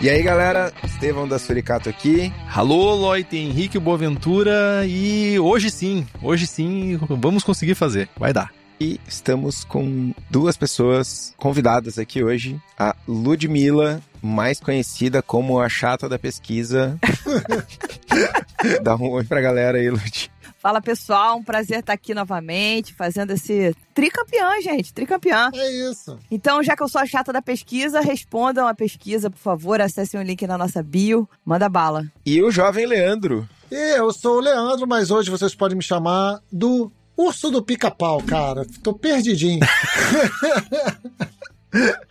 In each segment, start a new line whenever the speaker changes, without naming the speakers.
E aí, galera, Estevão da Suricato aqui.
Alô, Loite, Henrique Boaventura e hoje sim, hoje sim, vamos conseguir fazer, vai dar.
E estamos com duas pessoas convidadas aqui hoje. A Ludmilla, mais conhecida como a chata da pesquisa. Dá um oi pra galera aí, Lud.
Fala pessoal, um prazer estar aqui novamente, fazendo esse tricampeão, gente, tricampeão.
É isso.
Então, já que eu sou a chata da pesquisa, respondam a pesquisa, por favor, acessem o link na nossa bio, manda bala.
E o jovem Leandro.
E eu sou o Leandro, mas hoje vocês podem me chamar do Urso do Pica-Pau, cara. Tô perdidinho.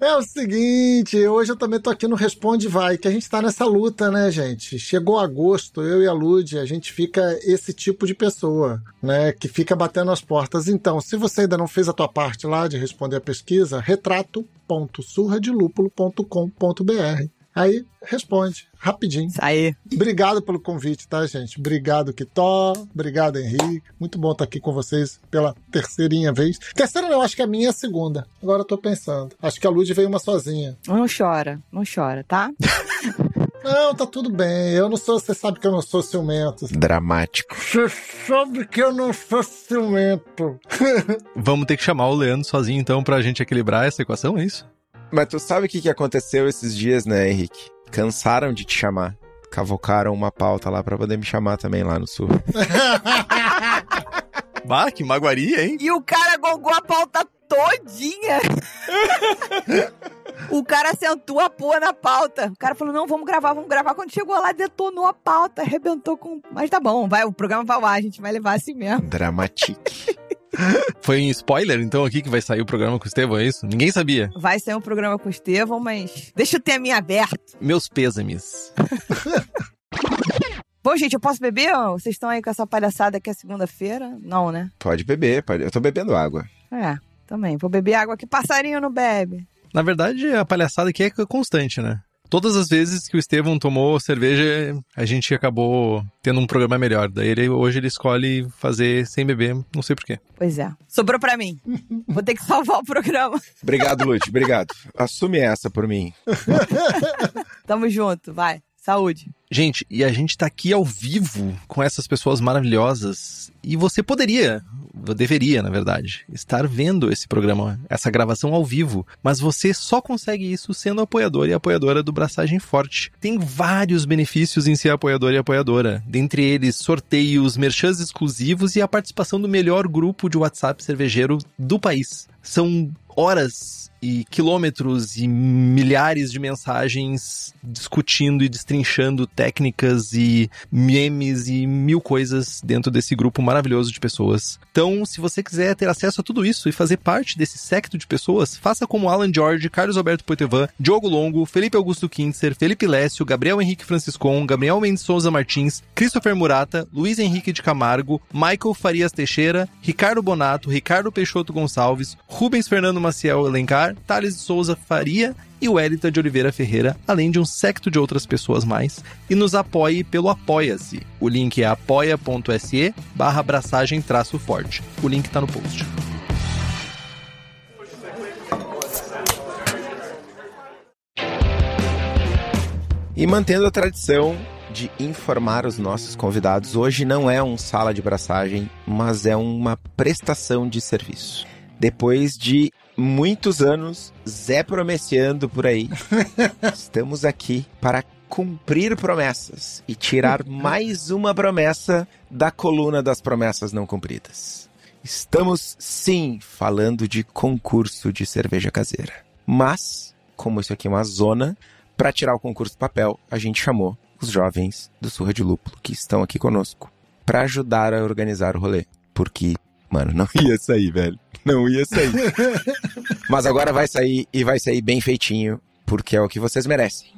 É o seguinte, hoje eu também tô aqui no Responde Vai, que a gente tá nessa luta, né, gente? Chegou agosto, eu e a Lud, a gente fica esse tipo de pessoa, né, que fica batendo as portas. Então, se você ainda não fez a tua parte lá de responder a pesquisa, retrato.surradelupulo.com.br. Aí responde, rapidinho.
Isso aí.
Obrigado pelo convite, tá, gente? Obrigado, Kitó. Obrigado, Henrique. Muito bom estar aqui com vocês pela terceirinha vez. Terceira não, acho que a minha é a segunda. Agora eu tô pensando. Acho que a Lud veio uma sozinha.
Não chora, não chora, tá?
Não, tá tudo bem. Eu não sou, você sabe que eu não sou ciumento.
Dramático.
Você sabe que eu não sou ciumento.
Vamos ter que chamar o Leandro sozinho então pra gente equilibrar essa equação, é isso?
Mas tu sabe o que, que aconteceu esses dias, né, Henrique? Cansaram de te chamar. Cavocaram uma pauta lá pra poder me chamar também lá no sul.
Bah, que magoaria, hein?
E o cara gongou a pauta todinha. o cara sentou a porra na pauta. O cara falou, não, vamos gravar, vamos gravar. Quando chegou lá, detonou a pauta, arrebentou com... Mas tá bom, vai, o programa vai lá, a gente vai levar assim mesmo.
Dramatique.
Foi em spoiler, então, aqui que vai sair o programa com o Estevão, é isso? Ninguém sabia.
Vai ser um programa com o Estevão, mas deixa eu ter a minha aberta.
Meus pêsames.
Bom, gente, eu posso beber? Vocês estão aí com essa palhaçada que é segunda-feira? Não, né?
Pode beber, pode. Eu tô bebendo água.
É, também. Vou beber água que passarinho não bebe.
Na verdade, a palhaçada aqui é constante, né? Todas as vezes que o Estevão tomou cerveja, a gente acabou tendo um programa melhor. Daí ele, hoje ele escolhe fazer sem beber, não sei porquê.
Pois é. Sobrou pra mim. Vou ter que salvar o programa.
Obrigado, Lud. Obrigado. Assume essa por mim.
Tamo junto, vai. Saúde.
Gente, e a gente tá aqui ao vivo com essas pessoas maravilhosas. E você poderia, deveria, na verdade, estar vendo esse programa, essa gravação ao vivo. Mas você só consegue isso sendo apoiador e apoiadora do Braçagem Forte. Tem vários benefícios em ser apoiador e apoiadora. Dentre eles, sorteios, merchans exclusivos e a participação do melhor grupo de WhatsApp cervejeiro do país. São horas e quilômetros e milhares de mensagens discutindo e destrinchando técnicas e memes e mil coisas dentro desse grupo maravilhoso de pessoas. Então, se você quiser ter acesso a tudo isso e fazer parte desse secto de pessoas, faça como Alan George, Carlos Alberto Poitevin, Diogo Longo, Felipe Augusto Kintzer, Felipe Lécio, Gabriel Henrique Franciscon, Gabriel Mendes Souza Martins, Christopher Murata, Luiz Henrique de Camargo, Michael Farias Teixeira, Ricardo Bonato, Ricardo Peixoto Gonçalves, Rubens Fernando Maciel Elencar, Thales de Souza Faria e Elita de Oliveira Ferreira, além de um secto de outras pessoas mais, e nos apoie pelo Apoia-se. O link é apoia.se barra abraçagem traço forte. O link tá no post.
E mantendo a tradição de informar os nossos convidados, hoje não é um sala de braçagem, mas é uma prestação de serviço. Depois de muitos anos Zé promeciando por aí, estamos aqui para cumprir promessas e tirar mais uma promessa da coluna das promessas não cumpridas. Estamos sim falando de concurso de cerveja caseira. Mas, como isso aqui é uma zona, para tirar o concurso do papel, a gente chamou os jovens do Surra de Lúpulo que estão aqui conosco para ajudar a organizar o rolê. Porque, mano, não ia sair, velho. Não ia sair. Mas agora vai sair e vai sair bem feitinho, porque é o que vocês merecem.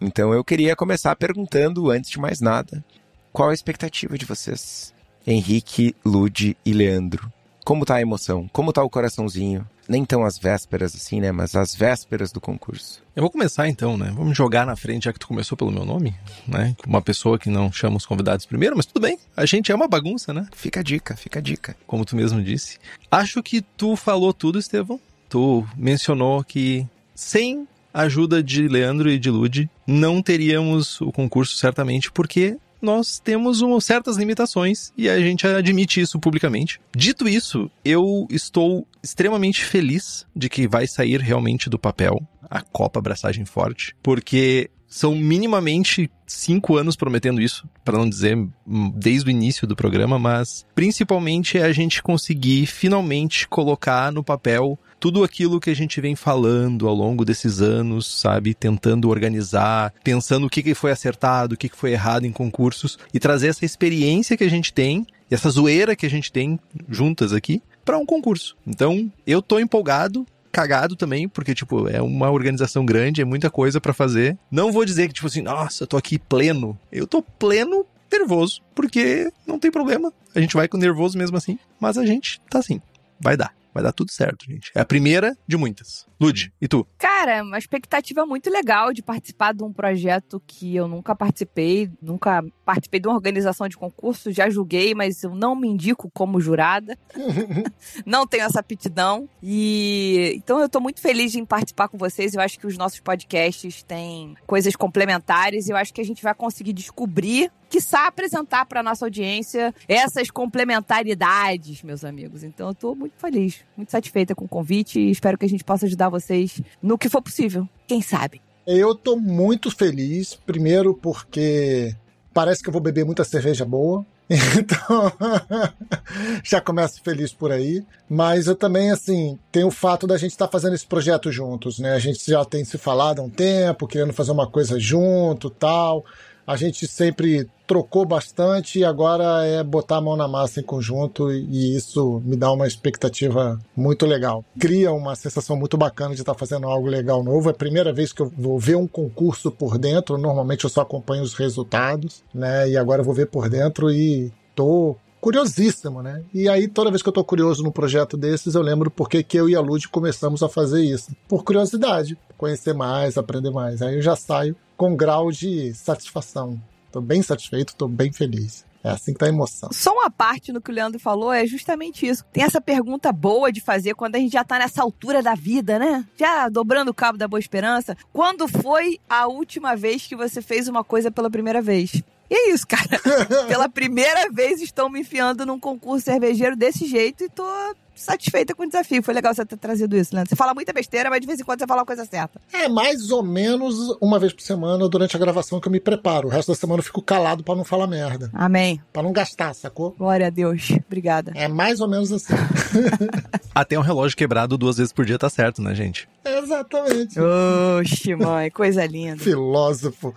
Então eu queria começar perguntando, antes de mais nada, qual a expectativa de vocês? Henrique, Lude e Leandro. Como tá a emoção? Como tá o coraçãozinho? Nem tão as vésperas assim, né? Mas as vésperas do concurso.
Eu vou começar então, né? Vamos jogar na frente, já que tu começou pelo meu nome, né? Uma pessoa que não chama os convidados primeiro, mas tudo bem. A gente é uma bagunça, né?
Fica a dica, fica a dica.
Como tu mesmo disse. Acho que tu falou tudo, Estevão. Tu mencionou que sem a ajuda de Leandro e de Lude, não teríamos o concurso certamente, porque nós temos um, certas limitações e a gente admite isso publicamente. Dito isso, eu estou extremamente feliz de que vai sair realmente do papel a Copa Abraçagem Forte, porque são minimamente cinco anos prometendo isso, para não dizer hum, desde o início do programa, mas principalmente é a gente conseguir finalmente colocar no papel tudo aquilo que a gente vem falando ao longo desses anos, sabe? Tentando organizar, pensando o que, que foi acertado, o que, que foi errado em concursos e trazer essa experiência que a gente tem e essa zoeira que a gente tem juntas aqui para um concurso. Então, eu tô empolgado, cagado também, porque, tipo, é uma organização grande, é muita coisa para fazer. Não vou dizer que, tipo assim, nossa, eu tô aqui pleno. Eu tô pleno nervoso, porque não tem problema. A gente vai com nervoso mesmo assim, mas a gente tá assim. Vai dar. Vai dar tudo certo, gente. É a primeira de muitas. Lude, e tu?
Cara, uma expectativa muito legal de participar de um projeto que eu nunca participei, nunca participei de uma organização de concurso, já julguei, mas eu não me indico como jurada. não tenho essa aptidão. E então eu tô muito feliz em participar com vocês. Eu acho que os nossos podcasts têm coisas complementares e eu acho que a gente vai conseguir descobrir quiçá apresentar para nossa audiência essas complementaridades, meus amigos. Então eu tô muito feliz, muito satisfeita com o convite e espero que a gente possa ajudar vocês no que for possível. Quem sabe?
Eu tô muito feliz, primeiro porque parece que eu vou beber muita cerveja boa. Então, já começo feliz por aí. Mas eu também, assim, tem o fato da gente estar tá fazendo esse projeto juntos, né? A gente já tem se falado há um tempo, querendo fazer uma coisa junto tal. A gente sempre trocou bastante e agora é botar a mão na massa em conjunto e isso me dá uma expectativa muito legal. Cria uma sensação muito bacana de estar fazendo algo legal novo. É a primeira vez que eu vou ver um concurso por dentro. Normalmente eu só acompanho os resultados, né? E agora eu vou ver por dentro e tô curiosíssimo, né? E aí, toda vez que eu tô curioso num projeto desses, eu lembro porque que eu e a Lud começamos a fazer isso. Por curiosidade, conhecer mais, aprender mais. Aí eu já saio com grau de satisfação. Tô bem satisfeito, tô bem feliz. É assim que tá a emoção.
Só uma parte no que o Leandro falou é justamente isso. Tem essa pergunta boa de fazer quando a gente já tá nessa altura da vida, né? Já dobrando o cabo da boa esperança. Quando foi a última vez que você fez uma coisa pela primeira vez? E é isso, cara. Pela primeira vez estou me enfiando num concurso cervejeiro desse jeito e tô satisfeita com o desafio. Foi legal você ter trazido isso, Leandro. Você fala muita besteira, mas de vez em quando você fala a coisa certa.
É mais ou menos uma vez por semana durante a gravação que eu me preparo. O resto da semana eu fico calado para não falar merda.
Amém.
Para não gastar, sacou?
Glória a Deus. Obrigada.
É mais ou menos assim.
Até um relógio quebrado duas vezes por dia tá certo, né, gente?
Exatamente.
Oxe, mãe, coisa linda.
Filósofo.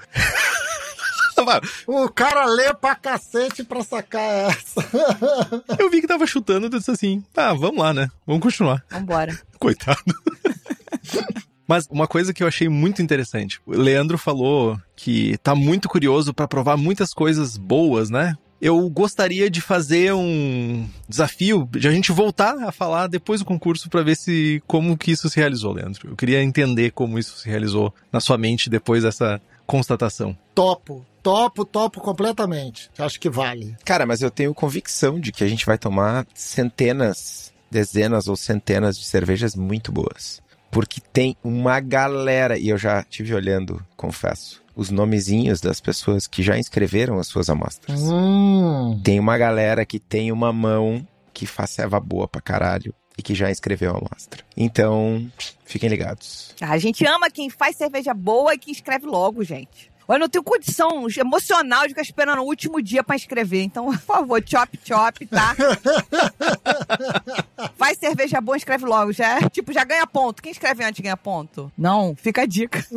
O cara lê pra cacete pra sacar essa.
eu vi que tava chutando e disse assim: ah, vamos lá, né? Vamos continuar.
Vambora.
Coitado. Mas uma coisa que eu achei muito interessante, o Leandro falou que tá muito curioso para provar muitas coisas boas, né? Eu gostaria de fazer um desafio de a gente voltar a falar depois do concurso para ver se como que isso se realizou, Leandro. Eu queria entender como isso se realizou na sua mente depois dessa constatação.
Topo, topo, topo completamente. Acho que vale.
Cara, mas eu tenho convicção de que a gente vai tomar centenas, dezenas ou centenas de cervejas muito boas. Porque tem uma galera, e eu já tive olhando, confesso, os nomezinhos das pessoas que já inscreveram as suas amostras.
Hum.
Tem uma galera que tem uma mão que faz ceva boa pra caralho e que já inscreveu a amostra. Então, fiquem ligados.
A gente ama quem faz cerveja boa e que escreve logo, gente. Eu não tenho condição emocional de ficar esperando o último dia pra escrever. Então, por favor, chop, chop, tá? Vai cerveja boa, escreve logo. Já, é, tipo, já ganha ponto. Quem escreve antes ganha ponto? Não, fica a dica.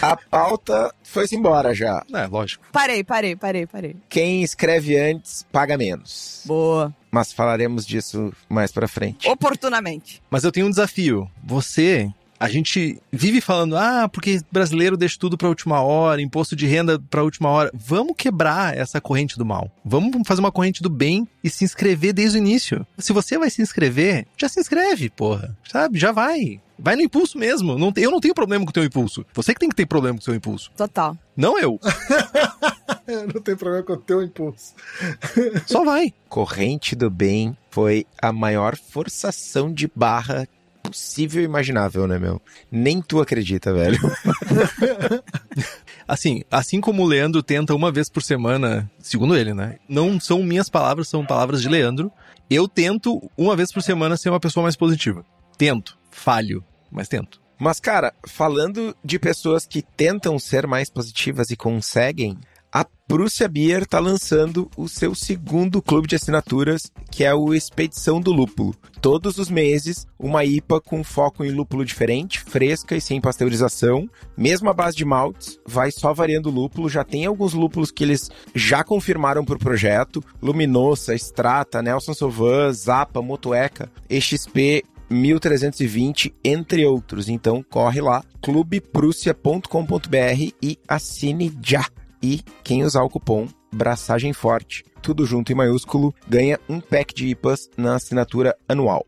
A pauta foi-se embora já.
É, lógico.
Parei, parei, parei, parei.
Quem escreve antes paga menos.
Boa.
Mas falaremos disso mais pra frente.
Oportunamente.
Mas eu tenho um desafio. Você a gente vive falando, ah, porque brasileiro deixa tudo pra última hora, imposto de renda pra última hora. Vamos quebrar essa corrente do mal. Vamos fazer uma corrente do bem e se inscrever desde o início. Se você vai se inscrever, já se inscreve, porra. Sabe? Já vai. Vai no impulso mesmo. Não, eu não tenho problema com o teu impulso. Você que tem que ter problema com o seu impulso.
Total.
Não eu.
eu não tenho problema com o teu impulso.
Só vai.
Corrente do Bem foi a maior forçação de barra possível e imaginável, né, meu? Nem tu acredita, velho.
assim, assim como o Leandro tenta uma vez por semana, segundo ele, né? Não são minhas palavras, são palavras de Leandro. Eu tento uma vez por semana ser uma pessoa mais positiva. Tento, falho, mas tento.
Mas, cara, falando de pessoas que tentam ser mais positivas e conseguem, a Prússia Beer está lançando o seu segundo clube de assinaturas, que é o Expedição do Lúpulo. Todos os meses, uma IPA com foco em lúpulo diferente, fresca e sem pasteurização, mesmo a base de maltes, vai só variando o lúpulo. Já tem alguns lúpulos que eles já confirmaram para o projeto: Luminosa, Strata, Nelson Sauvin, Zapa, Motueca, EXP 1320, entre outros. Então corre lá, clubeprússia.com.br e assine já. E quem usar o cupom Braçagem Forte, tudo junto em maiúsculo, ganha um pack de IPAs na assinatura anual.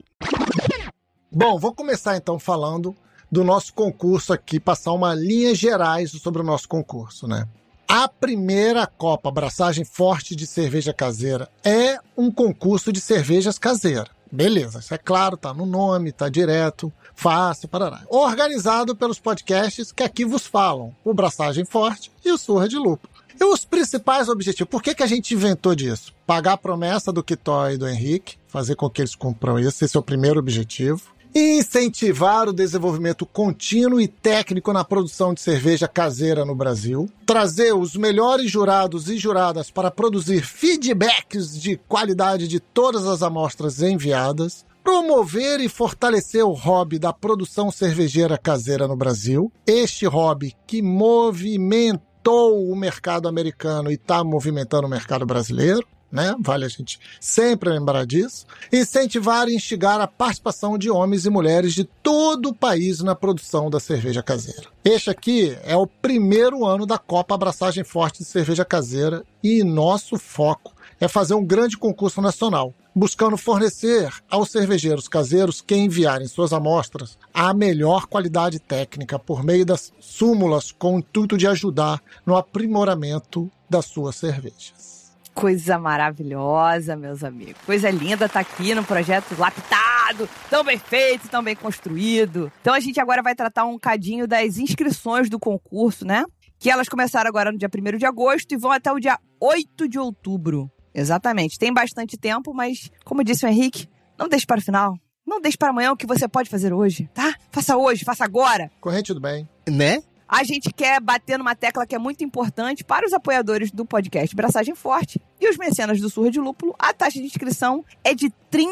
Bom, vou começar então falando do nosso concurso aqui, passar uma linha gerais sobre o nosso concurso, né? A primeira Copa Braçagem Forte de Cerveja Caseira é um concurso de cervejas caseiras. Beleza, isso é claro, tá no nome, tá direto, fácil, parará. Organizado pelos podcasts que aqui vos falam, o Braçagem Forte e o Surra de Lupo. E os principais objetivos, por que, que a gente inventou disso? Pagar a promessa do Kitó e do Henrique, fazer com que eles cumpram isso, esse é o primeiro objetivo incentivar o desenvolvimento contínuo e técnico na produção de cerveja caseira no Brasil, trazer os melhores jurados e juradas para produzir feedbacks de qualidade de todas as amostras enviadas, promover e fortalecer o hobby da produção cervejeira caseira no Brasil, este hobby que movimentou o mercado americano e está movimentando o mercado brasileiro, né? Vale a gente sempre lembrar disso. Incentivar e instigar a participação de homens e mulheres de todo o país na produção da cerveja caseira. Este aqui é o primeiro ano da Copa Abraçagem Forte de Cerveja Caseira e nosso foco é fazer um grande concurso nacional, buscando fornecer aos cervejeiros caseiros que enviarem suas amostras a melhor qualidade técnica por meio das súmulas com o intuito de ajudar no aprimoramento das suas cervejas
coisa maravilhosa, meus amigos. Coisa linda tá aqui no projeto lapidado, tão bem feito, tão bem construído. Então a gente agora vai tratar um cadinho das inscrições do concurso, né? Que elas começaram agora no dia 1 de agosto e vão até o dia 8 de outubro. Exatamente. Tem bastante tempo, mas, como disse o Henrique, não deixe para o final. Não deixe para amanhã o que você pode fazer hoje, tá? Faça hoje, faça agora.
Corrente do bem.
Né?
a gente quer bater numa tecla que é muito importante para os apoiadores do podcast Braçagem Forte e os mecenas do Surra de Lúpulo. A taxa de inscrição é de R$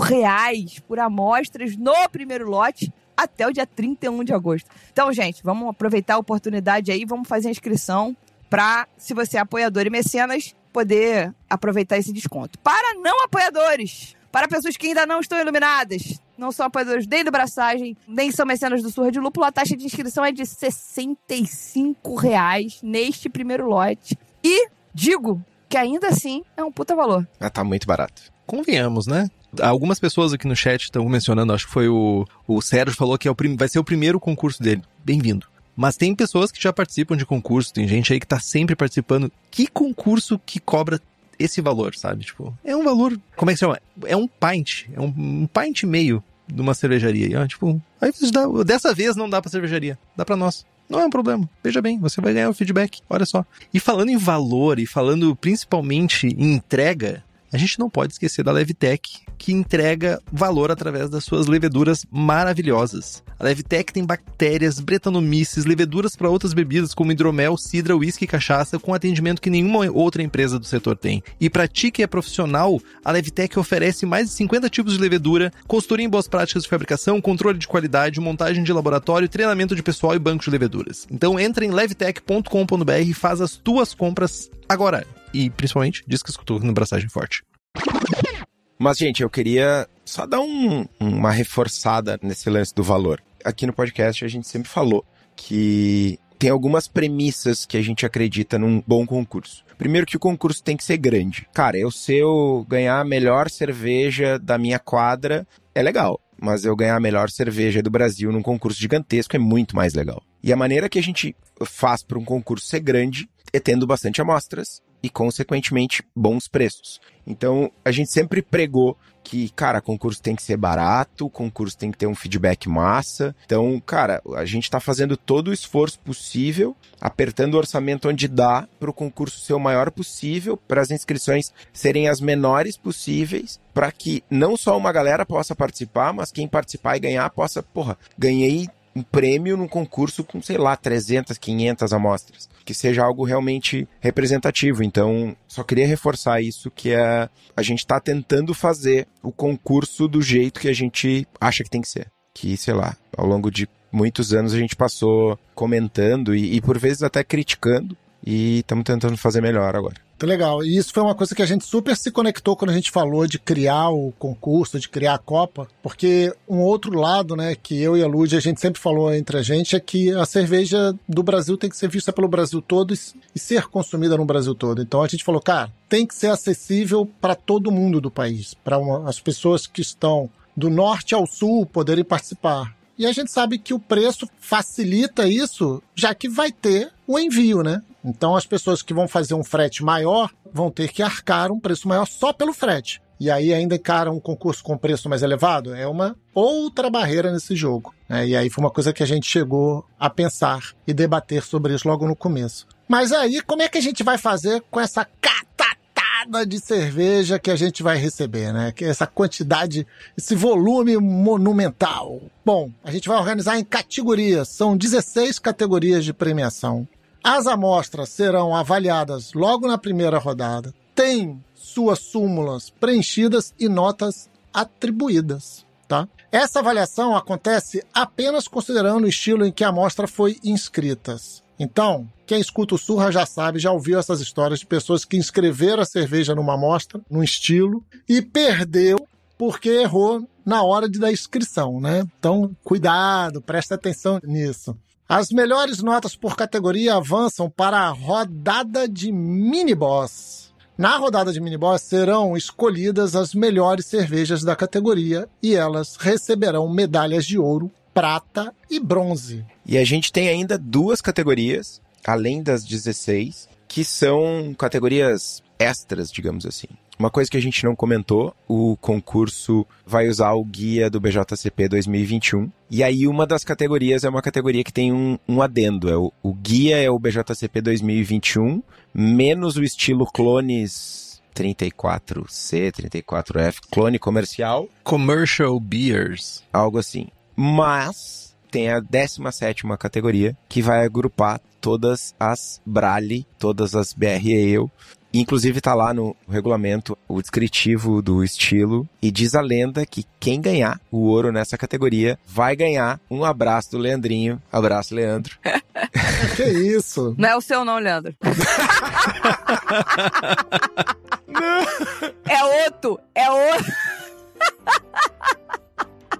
reais por amostras no primeiro lote até o dia 31 de agosto. Então, gente, vamos aproveitar a oportunidade aí, vamos fazer a inscrição para, se você é apoiador e mecenas, poder aproveitar esse desconto. Para não apoiadores, para pessoas que ainda não estão iluminadas, não são apoiadores nem do Braçagem, nem são mecenas do Surra de Lúpulo, a taxa de inscrição é de 65 reais neste primeiro lote. E digo que ainda assim é um puta valor.
Ah, tá muito barato.
Convenhamos, né? Algumas pessoas aqui no chat estão mencionando, acho que foi o, o Sérgio falou que é o vai ser o primeiro concurso dele. Bem-vindo. Mas tem pessoas que já participam de concurso, tem gente aí que tá sempre participando. Que concurso que cobra esse valor, sabe? Tipo, é um valor. Como é que se chama? É um pint. É um, um pint e meio de uma cervejaria. Ó, tipo, aí dá, dessa vez não dá pra cervejaria. Dá pra nós. Não é um problema. Veja bem, você vai ganhar o feedback. Olha só. E falando em valor e falando principalmente em entrega, a gente não pode esquecer da Levitec, que entrega valor através das suas leveduras maravilhosas. A Levitec tem bactérias, bretanomices, leveduras para outras bebidas como hidromel, cidra, uísque e cachaça, com atendimento que nenhuma outra empresa do setor tem. E para ti que é profissional, a Levitec oferece mais de 50 tipos de levedura, consultoria em boas práticas de fabricação, controle de qualidade, montagem de laboratório, treinamento de pessoal e banco de leveduras. Então entra em levtech.com.br e faz as tuas compras agora. E principalmente, escutou no Braçagem Forte.
Mas, gente, eu queria só dar um, uma reforçada nesse lance do valor. Aqui no podcast a gente sempre falou que tem algumas premissas que a gente acredita num bom concurso. Primeiro que o concurso tem que ser grande. Cara, eu se eu ganhar a melhor cerveja da minha quadra, é legal. Mas eu ganhar a melhor cerveja do Brasil num concurso gigantesco é muito mais legal. E a maneira que a gente faz para um concurso ser grande é tendo bastante amostras e, consequentemente, bons preços. Então, a gente sempre pregou que, cara, concurso tem que ser barato, concurso tem que ter um feedback massa. Então, cara, a gente está fazendo todo o esforço possível, apertando o orçamento onde dá, para o concurso ser o maior possível, para as inscrições serem as menores possíveis, para que não só uma galera possa participar, mas quem participar e ganhar possa, porra, ganhei um prêmio num concurso com, sei lá, 300, 500 amostras. Que seja algo realmente representativo. Então, só queria reforçar isso, que é a gente está tentando fazer o concurso do jeito que a gente acha que tem que ser. Que, sei lá, ao longo de muitos anos a gente passou comentando e, e por vezes até criticando. E estamos tentando fazer melhor agora.
Muito legal. E isso foi uma coisa que a gente super se conectou quando a gente falou de criar o concurso, de criar a Copa, porque um outro lado, né, que eu e a Lud a gente sempre falou entre a gente é que a cerveja do Brasil tem que ser vista pelo Brasil todo e ser consumida no Brasil todo. Então a gente falou, cara, tem que ser acessível para todo mundo do país, para as pessoas que estão do norte ao sul poderem participar. E a gente sabe que o preço facilita isso, já que vai ter o envio, né? Então as pessoas que vão fazer um frete maior vão ter que arcar um preço maior só pelo frete. E aí ainda encaram um concurso com preço mais elevado? É uma outra barreira nesse jogo. Né? E aí foi uma coisa que a gente chegou a pensar e debater sobre isso logo no começo. Mas aí, como é que a gente vai fazer com essa de cerveja que a gente vai receber, né? Que essa quantidade, esse volume monumental. Bom, a gente vai organizar em categorias. São 16 categorias de premiação. As amostras serão avaliadas logo na primeira rodada. Tem suas súmulas preenchidas e notas atribuídas. Tá? Essa avaliação acontece apenas considerando o estilo em que a amostra foi inscrita. Então, quem escuta o Surra já sabe, já ouviu essas histórias de pessoas que inscreveram a cerveja numa amostra, num estilo, e perdeu porque errou na hora de da inscrição, né? Então, cuidado, presta atenção nisso. As melhores notas por categoria avançam para a rodada de mini-boss. Na rodada de mini-boss serão escolhidas as melhores cervejas da categoria e elas receberão medalhas de ouro, prata e bronze.
E a gente tem ainda duas categorias, além das 16, que são categorias extras, digamos assim. Uma coisa que a gente não comentou, o concurso vai usar o guia do BJCP 2021. E aí uma das categorias é uma categoria que tem um, um adendo. É o, o guia é o BJCP 2021, menos o estilo clones 34C, 34F, clone comercial.
Commercial Beers.
Algo assim. Mas tem a 17 categoria que vai agrupar todas as Brale, todas as BR Ale, Inclusive tá lá no regulamento o descritivo do estilo e diz a lenda que quem ganhar o ouro nessa categoria vai ganhar um abraço do Leandrinho. Abraço, Leandro.
que isso?
Não é o seu não, Leandro. é outro, é outro.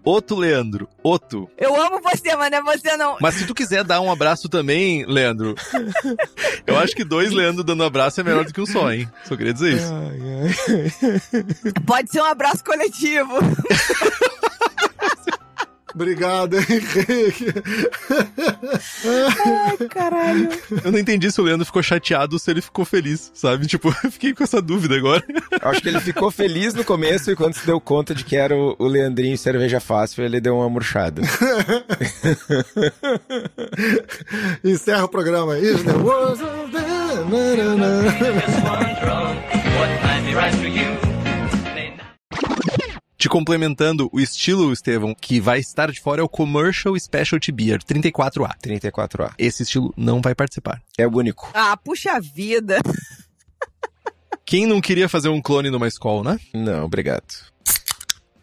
Outro Leandro, outro.
Eu amo você, mas não é você não.
Mas se tu quiser dar um abraço também, Leandro, eu acho que dois Leandro dando abraço é melhor do que um só, hein? Só queria dizer isso.
Pode ser um abraço coletivo.
Obrigado, Henrique.
Ai, caralho.
Eu não entendi se o Leandro ficou chateado ou se ele ficou feliz, sabe? Tipo, eu fiquei com essa dúvida agora.
Acho que ele ficou feliz no começo e quando se deu conta de que era o, o Leandrinho Cerveja Fácil, ele deu uma murchada.
Encerra o programa. Is the world
Just
Te complementando, o estilo, Estevão, que vai estar de fora é o Commercial Specialty Beer, 34A.
34A.
Esse estilo não vai participar.
É o único.
Ah, puxa vida.
Quem não queria fazer um clone numa escola, né?
Não, obrigado.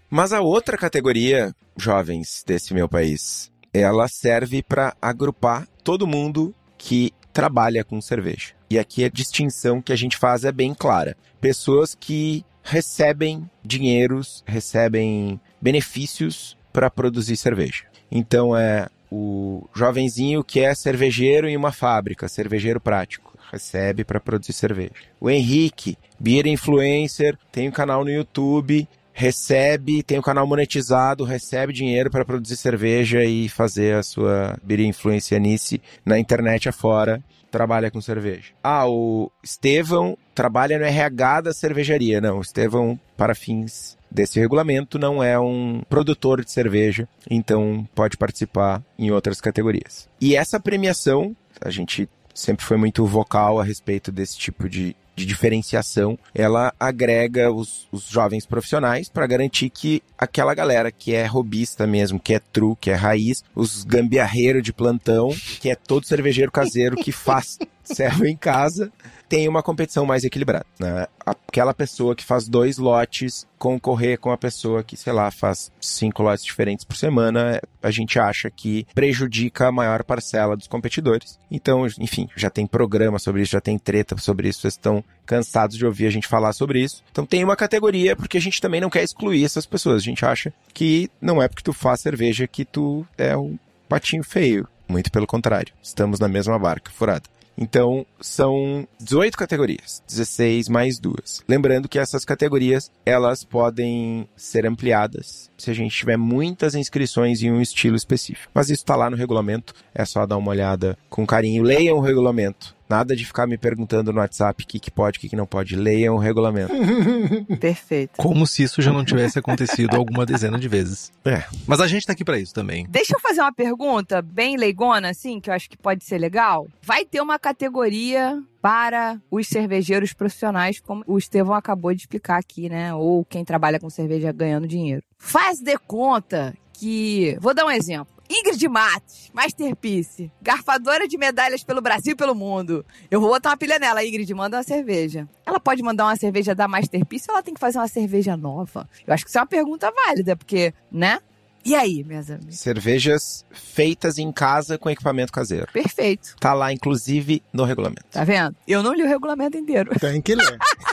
Mas a outra categoria, jovens desse meu país, ela serve para agrupar todo mundo que trabalha com cerveja. E aqui a distinção que a gente faz é bem clara. Pessoas que recebem dinheiros, recebem benefícios para produzir cerveja. Então é o jovenzinho que é cervejeiro em uma fábrica, cervejeiro prático, recebe para produzir cerveja. O Henrique, beer influencer, tem um canal no YouTube, recebe, tem um canal monetizado, recebe dinheiro para produzir cerveja e fazer a sua beer influencianice na internet afora trabalha com cerveja. Ah, o Estevão trabalha no RH da cervejaria. Não, o Estevão, para fins desse regulamento, não é um produtor de cerveja, então pode participar em outras categorias. E essa premiação, a gente sempre foi muito vocal a respeito desse tipo de, de diferenciação, ela agrega os, os jovens profissionais para garantir que aquela galera que é robista mesmo, que é true, que é raiz, os gambiarreiros de plantão, que é todo cervejeiro caseiro que faz serve em casa, tem uma competição mais equilibrada. Né? Aquela pessoa que faz dois lotes concorrer com a pessoa que, sei lá, faz cinco lotes diferentes por semana, a gente acha que prejudica a maior parcela dos competidores. Então, enfim, já tem programa sobre isso, já tem treta sobre isso, vocês estão cansados de ouvir a gente falar sobre isso. Então tem uma categoria porque a gente também não quer excluir essas pessoas. A gente acha que não é porque tu faz cerveja que tu é um patinho feio. Muito pelo contrário, estamos na mesma barca, furada. Então, são 18 categorias, 16 mais duas. Lembrando que essas categorias, elas podem ser ampliadas se a gente tiver muitas inscrições em um estilo específico. Mas isso está lá no regulamento, é só dar uma olhada com carinho. Leiam o regulamento. Nada de ficar me perguntando no WhatsApp o que, que pode, o que, que não pode. Leiam o regulamento.
Perfeito.
Como se isso já não tivesse acontecido alguma dezena de vezes.
É.
Mas a gente tá aqui para isso também.
Deixa eu fazer uma pergunta bem leigona, assim, que eu acho que pode ser legal. Vai ter uma categoria para os cervejeiros profissionais, como o Estevão acabou de explicar aqui, né? Ou quem trabalha com cerveja ganhando dinheiro. Faz de conta que. Vou dar um exemplo. Ingrid Matos, Masterpiece, garfadora de medalhas pelo Brasil e pelo mundo. Eu vou botar uma pilha nela, Ingrid, manda uma cerveja. Ela pode mandar uma cerveja da Masterpiece ou ela tem que fazer uma cerveja nova? Eu acho que isso é uma pergunta válida, porque, né? E aí, minhas amigas?
Cervejas feitas em casa com equipamento caseiro.
Perfeito.
Tá lá, inclusive, no regulamento.
Tá vendo? Eu não li o regulamento inteiro.
Tem que ler.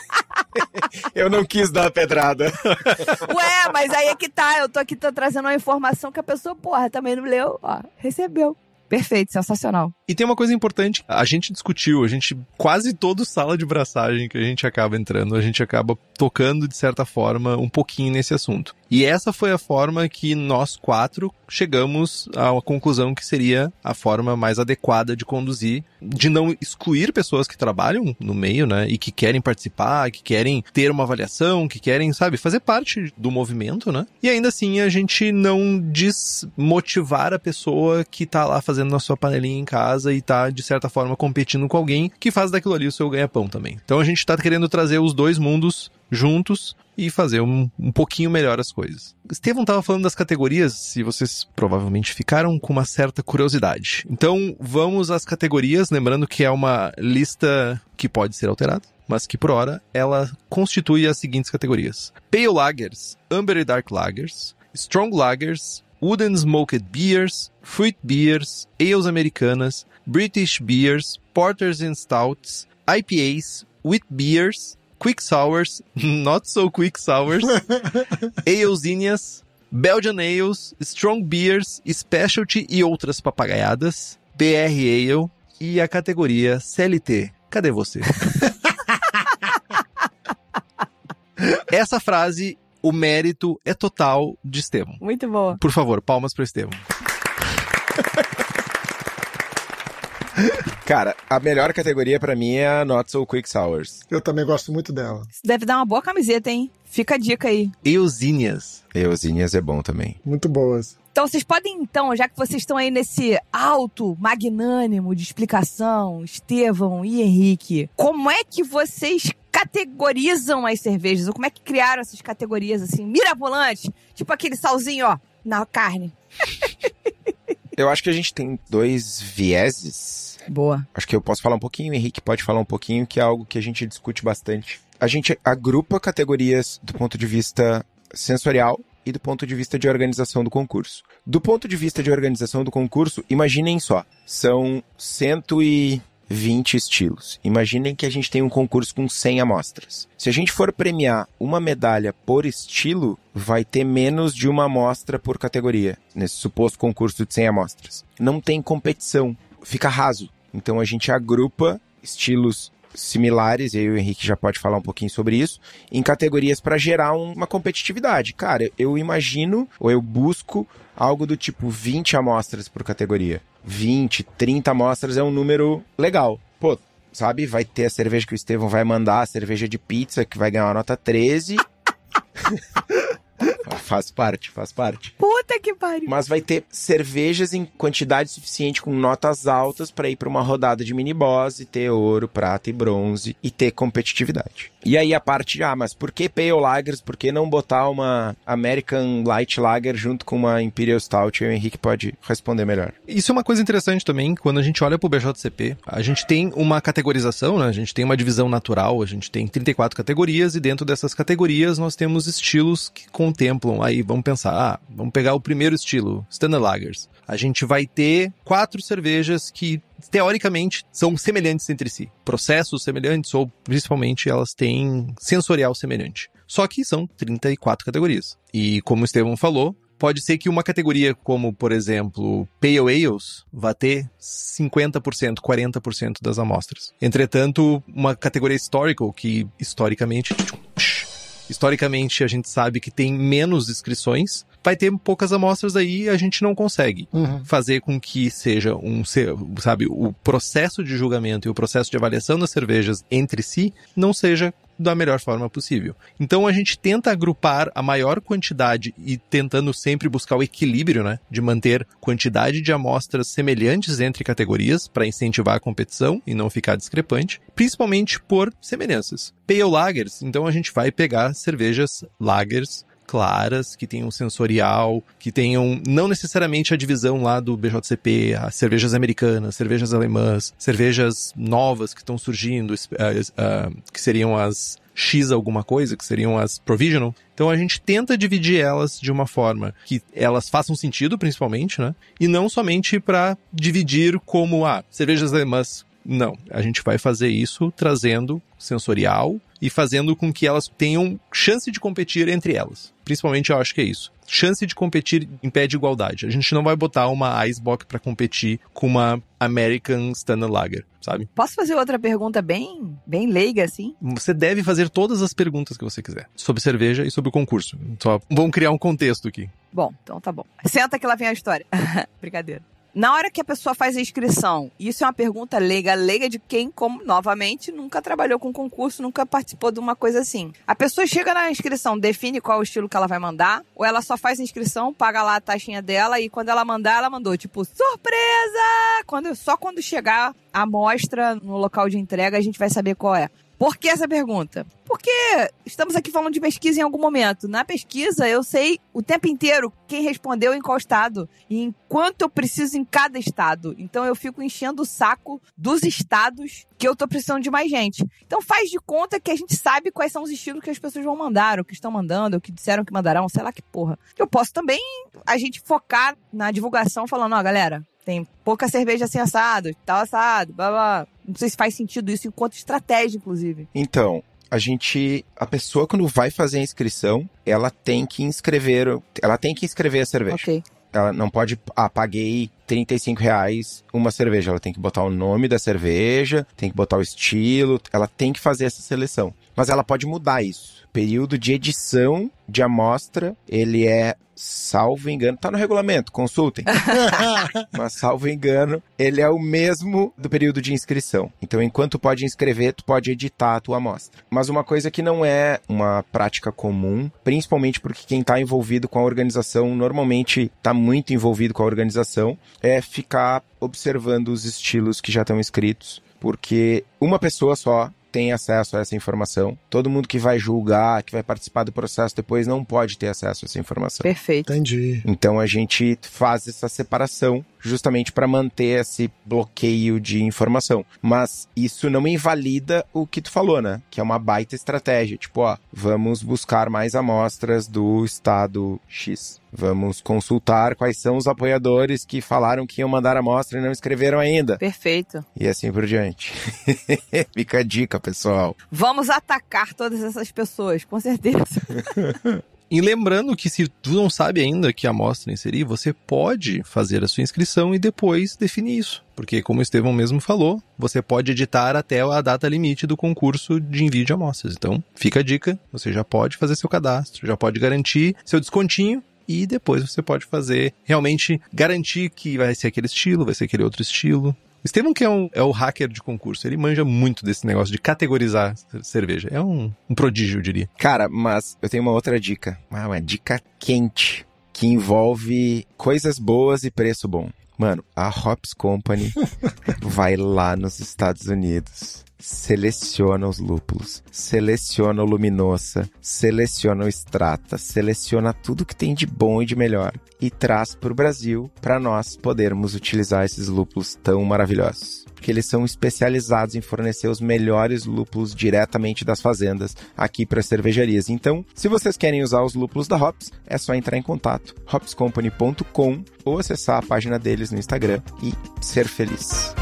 Eu não quis dar a pedrada.
Ué, mas aí é que tá. Eu tô aqui tô trazendo uma informação que a pessoa, porra, também não leu. Ó, recebeu. Perfeito, sensacional.
E tem uma coisa importante, a gente discutiu, a gente quase todo sala de braçagem que a gente acaba entrando, a gente acaba tocando de certa forma um pouquinho nesse assunto. E essa foi a forma que nós quatro chegamos uma conclusão que seria a forma mais adequada de conduzir, de não excluir pessoas que trabalham no meio, né, e que querem participar, que querem ter uma avaliação, que querem, sabe, fazer parte do movimento, né? E ainda assim a gente não desmotivar a pessoa que tá lá fazendo a sua panelinha em casa e tá de certa forma competindo com alguém que faz daquilo ali o seu ganha-pão também. Então a gente tá querendo trazer os dois mundos juntos e fazer um, um pouquinho melhor as coisas. Estevão estava falando das categorias, se vocês provavelmente ficaram com uma certa curiosidade. Então vamos às categorias, lembrando que é uma lista que pode ser alterada, mas que por hora ela constitui as seguintes categorias: Pale Lagers, Amber e Dark Lagers, Strong Lagers, Wooden Smoked Beers, Fruit Beers, Ales Americanas, British Beers, Porters and Stouts, IPAs, Wheat Beers, Quick Sours, Not So Quick Sours, Alezinhas, Belgian Ales, Strong Beers, Specialty e outras papagaiadas, BR Ale e a categoria CLT. Cadê você? Essa frase, o mérito é total de Estevão.
Muito boa.
Por favor, palmas para Estevão.
Cara, a melhor categoria para mim é a Not So Quick Sours.
Eu também gosto muito dela.
Isso deve dar uma boa camiseta, hein? Fica a dica aí.
Euzinhas.
Euzinhas é bom também.
Muito boas.
Então, vocês podem, então, já que vocês estão aí nesse alto, magnânimo de explicação, Estevão e Henrique, como é que vocês categorizam as cervejas? Ou como é que criaram essas categorias assim, mirabolantes? Tipo aquele salzinho, ó, na carne.
Eu acho que a gente tem dois vieses.
Boa.
Acho que eu posso falar um pouquinho, o Henrique pode falar um pouquinho, que é algo que a gente discute bastante. A gente agrupa categorias do ponto de vista sensorial e do ponto de vista de organização do concurso. Do ponto de vista de organização do concurso, imaginem só, são 120 estilos. Imaginem que a gente tem um concurso com 100 amostras. Se a gente for premiar uma medalha por estilo, vai ter menos de uma amostra por categoria, nesse suposto concurso de 100 amostras. Não tem competição, fica raso. Então a gente agrupa estilos similares, e aí o Henrique já pode falar um pouquinho sobre isso, em categorias para gerar um, uma competitividade. Cara, eu imagino, ou eu busco algo do tipo 20 amostras por categoria. 20, 30 amostras é um número legal. Pô, sabe? Vai ter a cerveja que o Estevão vai mandar, a cerveja de pizza, que vai ganhar uma nota 13. faz parte, faz parte.
Puta que pariu.
Mas vai ter cervejas em quantidade suficiente com notas altas para ir para uma rodada de mini boss e ter ouro, prata e bronze e ter competitividade. E aí a parte, ah, mas por que Pale Lagers? Por que não botar uma American Light Lager junto com uma Imperial Stout? O Henrique pode responder melhor.
Isso é uma coisa interessante também, quando a gente olha pro BJCP, a gente tem uma categorização, né? A gente tem uma divisão natural, a gente tem 34 categorias e dentro dessas categorias nós temos estilos que contemplam aí, vamos pensar, ah, vamos pegar o primeiro estilo, Standard Lagers. A gente vai ter quatro cervejas que teoricamente são semelhantes entre si. Processos semelhantes ou principalmente elas têm sensorial semelhante. Só que são 34 categorias. E como o Estevão falou, pode ser que uma categoria como, por exemplo, Pale Ales vá ter 50%, 40% das amostras. Entretanto, uma categoria Historical que historicamente historicamente a gente sabe que tem menos inscrições, vai ter poucas amostras aí e a gente não consegue
Uhum.
fazer com que seja um, sabe, o processo de julgamento e o processo de avaliação das cervejas entre si não seja da melhor forma possível. Então a gente tenta agrupar a maior quantidade e tentando sempre buscar o equilíbrio, né, de manter quantidade de amostras semelhantes entre categorias para incentivar a competição e não ficar discrepante, principalmente por semelhanças. Pale Lagers, então a gente vai pegar cervejas lagers claras, que tenham sensorial, que tenham não necessariamente a divisão lá do BJCP, as cervejas americanas, cervejas alemãs, cervejas novas que estão surgindo, es- ah, que seriam as X alguma coisa, que seriam as provisional. Então a gente tenta dividir elas de uma forma que elas façam sentido, principalmente, né? E não somente para dividir como, ah, cervejas alemãs não, a gente vai fazer isso trazendo sensorial e fazendo com que elas tenham chance de competir entre elas. Principalmente eu acho que é isso. Chance de competir impede igualdade. A gente não vai botar uma Icebox para competir com uma American Standard Lager, sabe?
Posso fazer outra pergunta bem, bem leiga, assim?
Você deve fazer todas as perguntas que você quiser sobre cerveja e sobre o concurso. Só vamos criar um contexto aqui.
Bom, então tá bom. Senta que lá vem a história. Brincadeira. Na hora que a pessoa faz a inscrição, isso é uma pergunta leiga, leiga de quem, como, novamente, nunca trabalhou com concurso, nunca participou de uma coisa assim. A pessoa chega na inscrição, define qual é o estilo que ela vai mandar, ou ela só faz a inscrição, paga lá a taxinha dela, e quando ela mandar, ela mandou, tipo, surpresa! Quando, só quando chegar a amostra no local de entrega, a gente vai saber qual é. Por que essa pergunta? Porque estamos aqui falando de pesquisa em algum momento. Na pesquisa, eu sei o tempo inteiro quem respondeu em qual estado e em quanto eu preciso em cada estado. Então eu fico enchendo o saco dos estados que eu tô precisando de mais gente. Então faz de conta que a gente sabe quais são os estilos que as pessoas vão mandar, o que estão mandando, o que disseram que mandarão, sei lá que porra. Eu posso também a gente focar na divulgação falando, ó, galera, tem pouca cerveja assim assado, tal assado, blá blá. Não sei se faz sentido isso enquanto estratégia, inclusive.
Então, a gente. A pessoa, quando vai fazer a inscrição, ela tem que inscrever. Ela tem que inscrever a cerveja.
Ok.
Ela não pode. Ah, paguei 35 reais uma cerveja. Ela tem que botar o nome da cerveja, tem que botar o estilo, ela tem que fazer essa seleção. Mas ela pode mudar isso. Período de edição de amostra, ele é, salvo engano, tá no regulamento, consultem. Mas salvo engano, ele é o mesmo do período de inscrição. Então, enquanto pode inscrever, tu pode editar a tua amostra. Mas uma coisa que não é uma prática comum, principalmente porque quem está envolvido com a organização normalmente está muito envolvido com a organização, é ficar observando os estilos que já estão escritos, porque uma pessoa só tem acesso a essa informação. Todo mundo que vai julgar, que vai participar do processo depois, não pode ter acesso a essa informação.
Perfeito.
Entendi.
Então a gente faz essa separação justamente para manter esse bloqueio de informação. Mas isso não invalida o que tu falou, né? Que é uma baita estratégia. Tipo, ó, vamos buscar mais amostras do estado X. Vamos consultar quais são os apoiadores que falaram que iam mandar amostra e não escreveram ainda.
Perfeito.
E assim por diante. Fica a dica, pessoal.
Vamos atacar todas essas pessoas, com certeza.
E lembrando que se tu não sabe ainda que amostra inserir, você pode fazer a sua inscrição e depois definir isso. Porque, como o Estevão mesmo falou, você pode editar até a data limite do concurso de envio de amostras. Então, fica a dica, você já pode fazer seu cadastro, já pode garantir seu descontinho e depois você pode fazer realmente garantir que vai ser aquele estilo, vai ser aquele outro estilo. Estevam, que é, um, é o hacker de concurso, ele manja muito desse negócio de categorizar cerveja. É um, um prodígio, eu diria.
Cara, mas eu tenho uma outra dica. Ah, uma dica quente. Que envolve coisas boas e preço bom. Mano, a Hops Company vai lá nos Estados Unidos, seleciona os lúpulos, seleciona o luminosa, seleciona o extrata, seleciona tudo que tem de bom e de melhor e traz para o Brasil para nós podermos utilizar esses lúpulos tão maravilhosos. Porque eles são especializados em fornecer os melhores lúpulos diretamente das fazendas aqui para as cervejarias. Então, se vocês querem usar os lúpulos da Hops, é só entrar em contato hopscompany.com ou acessar a página deles no Instagram e ser feliz.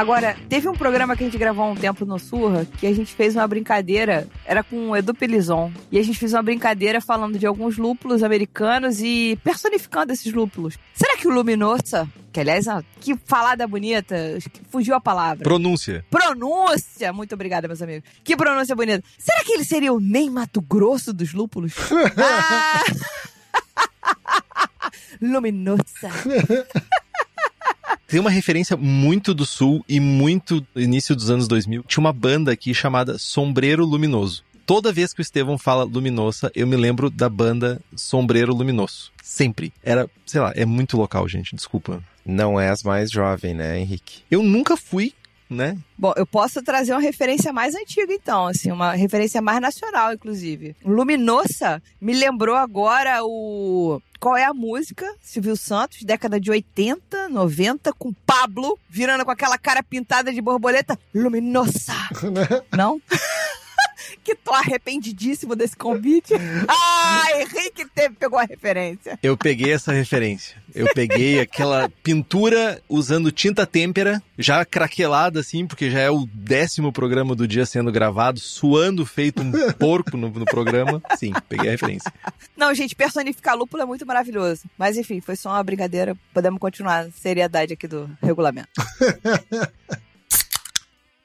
Agora, teve um programa que a gente gravou há um tempo no Surra que a gente fez uma brincadeira, era com o Edu Pelizon. E a gente fez uma brincadeira falando de alguns lúpulos americanos e personificando esses lúpulos. Será que o Luminosa, que aliás, que falada bonita, fugiu a palavra.
Pronúncia.
Pronúncia! Muito obrigada, meus amigos. Que pronúncia bonita. Será que ele seria o Ney Mato Grosso dos lúpulos? ah! Luminosa.
Tem uma referência muito do sul e muito do início dos anos 2000. Tinha uma banda aqui chamada Sombreiro Luminoso. Toda vez que o Estevão fala Luminosa, eu me lembro da banda Sombreiro Luminoso. Sempre. Era, sei lá, é muito local, gente. Desculpa.
Não és mais jovem, né, Henrique?
Eu nunca fui, né?
Bom, eu posso trazer uma referência mais antiga, então, assim, uma referência mais nacional, inclusive. Luminosa me lembrou agora o. Qual é a música? Silvio Santos, década de 80, 90, com Pablo, virando com aquela cara pintada de borboleta. Luminosa! Não? Que tô arrependidíssimo desse convite. Ah, Henrique teve, pegou a referência.
Eu peguei essa referência. Eu peguei aquela pintura usando tinta têmpera, já craquelada assim, porque já é o décimo programa do dia sendo gravado, suando feito um porco no, no programa. Sim, peguei a referência.
Não, gente, personificar lúpulo é muito maravilhoso. Mas enfim, foi só uma brincadeira. Podemos continuar a seriedade aqui do regulamento.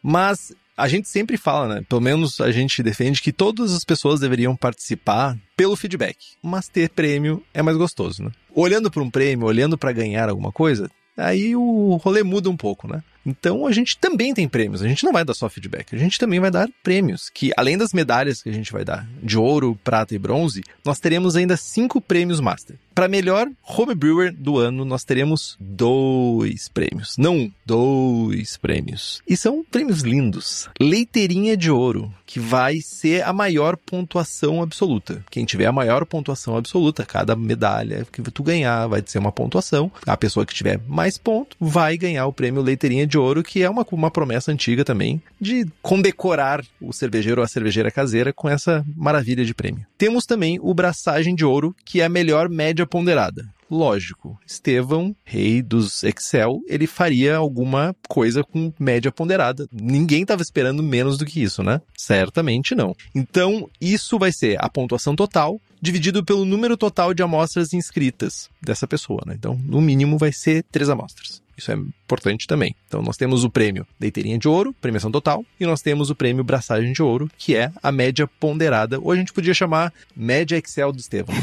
Mas a gente sempre fala, né? Pelo menos a gente defende que todas as pessoas deveriam participar pelo feedback. Mas ter prêmio é mais gostoso, né? Olhando para um prêmio, olhando para ganhar alguma coisa, aí o rolê muda um pouco, né? Então a gente também tem prêmios. A gente não vai dar só feedback, a gente também vai dar prêmios. Que além das medalhas que a gente vai dar de ouro, prata e bronze, nós teremos ainda cinco prêmios master. Para melhor homebrewer do ano, nós teremos dois prêmios. Não um, dois prêmios. E são prêmios lindos. Leiteirinha de ouro, que vai ser a maior pontuação absoluta. Quem tiver a maior pontuação absoluta, cada medalha que tu ganhar vai ser uma pontuação. A pessoa que tiver mais ponto vai ganhar o prêmio Leiteirinha de Ouro, que é uma, uma promessa antiga também de condecorar o cervejeiro ou a cervejeira caseira com essa maravilha de prêmio. Temos também o Braçagem de Ouro, que é a melhor média ponderada. Lógico, Estevão, rei dos Excel, ele faria alguma coisa com média ponderada. Ninguém estava esperando menos do que isso, né? Certamente não. Então, isso vai ser a pontuação total dividido pelo número total de amostras inscritas dessa pessoa, né? Então, no mínimo vai ser três amostras. Isso é importante também. Então, nós temos o prêmio Leiteirinha de Ouro, premiação total, e nós temos o prêmio Braçagem de Ouro, que é a média ponderada, ou a gente podia chamar média Excel do Estevão.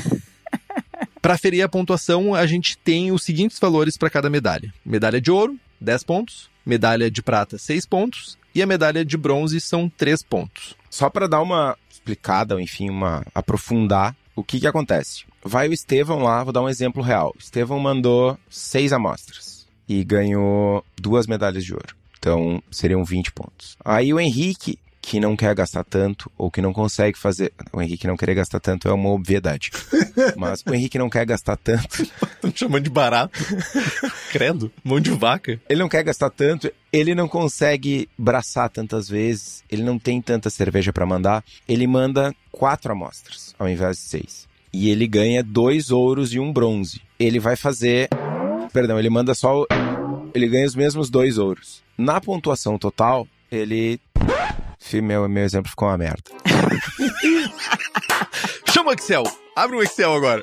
Para ferir a pontuação, a gente tem os seguintes valores para cada medalha: medalha de ouro, 10 pontos, medalha de prata, 6 pontos, e a medalha de bronze são 3 pontos.
Só para dar uma explicada, enfim, uma aprofundar o que que acontece. Vai o Estevão lá, vou dar um exemplo real. Estevão mandou seis amostras e ganhou duas medalhas de ouro. Então, seriam 20 pontos. Aí o Henrique, que não quer gastar tanto, ou que não consegue fazer. O Henrique não querer gastar tanto é uma obviedade. Mas o Henrique não quer gastar tanto.
Me chamando de barato. Credo. Mão de vaca.
Ele não quer gastar tanto, ele não consegue braçar tantas vezes, ele não tem tanta cerveja para mandar. Ele manda quatro amostras ao invés de seis. E ele ganha dois ouros e um bronze. Ele vai fazer. Perdão, ele manda só. Ele ganha os mesmos dois ouros. Na pontuação total, ele. Fih, Meu, meu exemplo ficou uma merda.
Chama o Excel. Abre um Excel agora.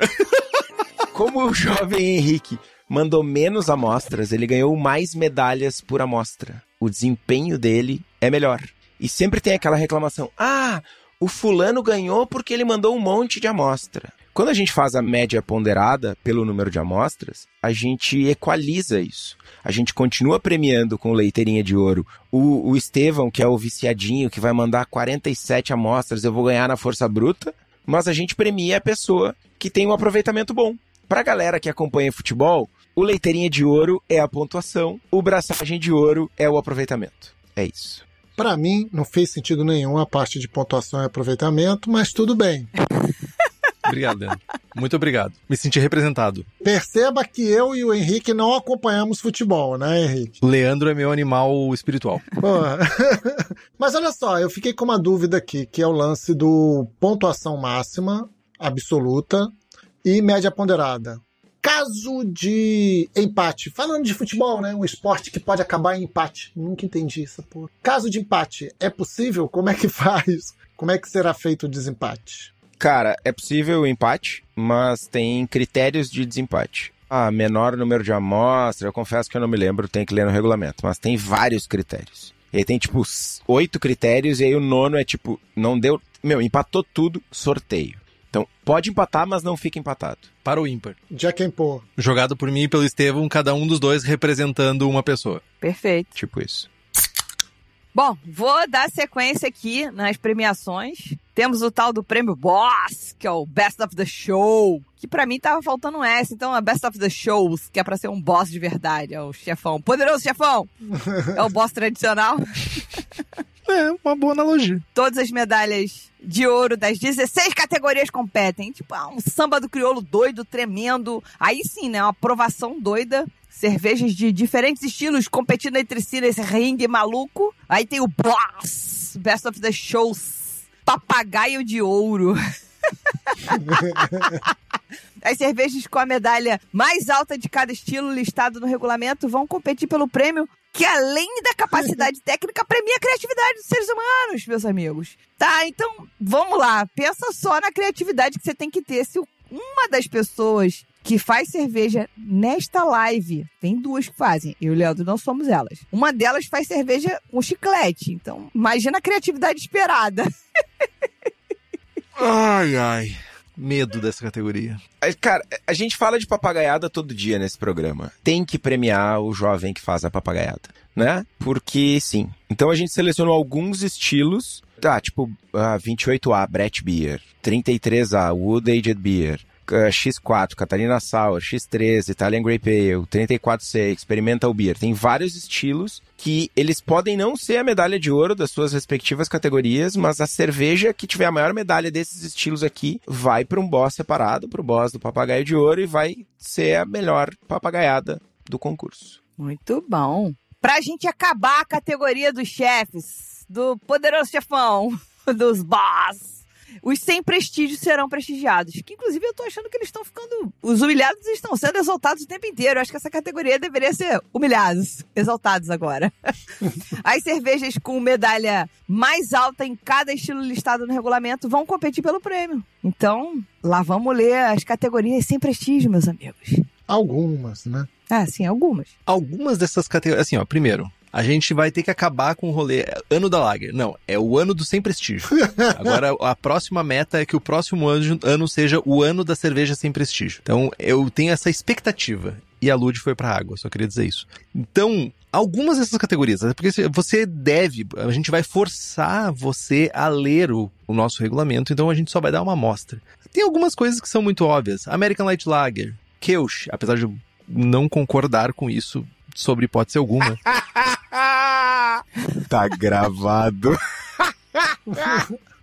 Como o jovem Henrique mandou menos amostras, ele ganhou mais medalhas por amostra. O desempenho dele é melhor. E sempre tem aquela reclamação: ah, o fulano ganhou porque ele mandou um monte de amostra. Quando a gente faz a média ponderada pelo número de amostras, a gente equaliza isso. A gente continua premiando com leiteirinha de ouro o, o Estevão, que é o viciadinho, que vai mandar 47 amostras, eu vou ganhar na força bruta, mas a gente premia a pessoa que tem um aproveitamento bom. Pra galera que acompanha futebol, o leiteirinha de ouro é a pontuação, o braçagem de ouro é o aproveitamento. É isso.
Pra mim, não fez sentido nenhum a parte de pontuação e aproveitamento, mas tudo bem.
Obrigado, Leandro. Muito obrigado. Me senti representado.
Perceba que eu e o Henrique não acompanhamos futebol, né, Henrique?
Leandro é meu animal espiritual.
Mas olha só, eu fiquei com uma dúvida aqui, que é o lance do pontuação máxima, absoluta, e média ponderada. Caso de empate, falando de futebol, né? Um esporte que pode acabar em empate. Nunca entendi isso, porra. Caso de empate, é possível? Como é que faz? Como é que será feito o desempate?
Cara, é possível o empate, mas tem critérios de desempate. Ah, menor número de amostra, eu confesso que eu não me lembro, tem que ler no regulamento, mas tem vários critérios. E aí tem, tipo, oito critérios, e aí o nono é, tipo, não deu. Meu, empatou tudo, sorteio. Então, pode empatar, mas não fica empatado.
Para o ímpar.
Jack and Paul.
Jogado por mim e pelo Estevão, cada um dos dois representando uma pessoa.
Perfeito.
Tipo isso.
Bom, vou dar sequência aqui nas premiações. Temos o tal do prêmio Boss, que é o Best of the Show, que pra mim tava faltando um S, então é Best of the Shows, que é pra ser um boss de verdade, é o chefão. Poderoso chefão! É o boss tradicional.
É, uma boa analogia.
Todas as medalhas de ouro das 16 categorias competem. Tipo, ah, um samba do crioulo doido, tremendo. Aí sim, né? Uma aprovação doida. Cervejas de diferentes estilos competindo entre si nesse ringue maluco. Aí tem o Boss, Best of the Shows, Papagaio de Ouro. As cervejas com a medalha mais alta de cada estilo listado no regulamento vão competir pelo prêmio que, além da capacidade técnica, premia a criatividade dos seres humanos, meus amigos. Tá, então vamos lá. Pensa só na criatividade que você tem que ter. Se uma das pessoas que faz cerveja nesta live, tem duas que fazem, eu e o Leandro não somos elas. Uma delas faz cerveja com chiclete. Então, imagina a criatividade esperada.
Ai, ai. Medo dessa categoria.
Aí, Cara, a gente fala de papagaiada todo dia nesse programa. Tem que premiar o jovem que faz a papagaiada, né? Porque sim. Então a gente selecionou alguns estilos. Tá, tipo, ah, 28A, Brett Beer. 33A, Wood Aged Beer. Ah, X4, Catarina Sour, X13, Italian Grey Ale, 34C, Experimental Beer. Tem vários estilos que eles podem não ser a medalha de ouro das suas respectivas categorias, mas a cerveja que tiver a maior medalha desses estilos aqui vai para um boss separado, para o boss do papagaio de ouro e vai ser a melhor papagaiada do concurso.
Muito bom. Pra gente acabar a categoria dos chefes, do poderoso chefão, dos boss, os sem prestígio serão prestigiados. Que inclusive eu tô achando que eles estão ficando. Os humilhados estão sendo exaltados o tempo inteiro. Eu acho que essa categoria deveria ser humilhados, exaltados agora. As cervejas com medalha mais alta em cada estilo listado no regulamento vão competir pelo prêmio. Então, lá vamos ler as categorias sem prestígio, meus amigos.
Algumas, né?
Ah, sim, algumas.
Algumas dessas categorias. Assim, ó, primeiro, A gente vai ter que acabar com o rolê. Ano da Lager. Não, é o ano do sem prestígio. Agora, a próxima meta é que o próximo ano, ano seja o ano da cerveja sem prestígio. Então, eu tenho essa expectativa. E a Lud foi pra água, só queria dizer isso. Então, algumas dessas categorias, é porque você deve, a gente vai forçar você a ler o, o nosso regulamento, então a gente só vai dar uma amostra. Tem algumas coisas que são muito óbvias. American Light Lager, Kelch, apesar de eu não concordar com isso sobre hipótese alguma.
tá gravado.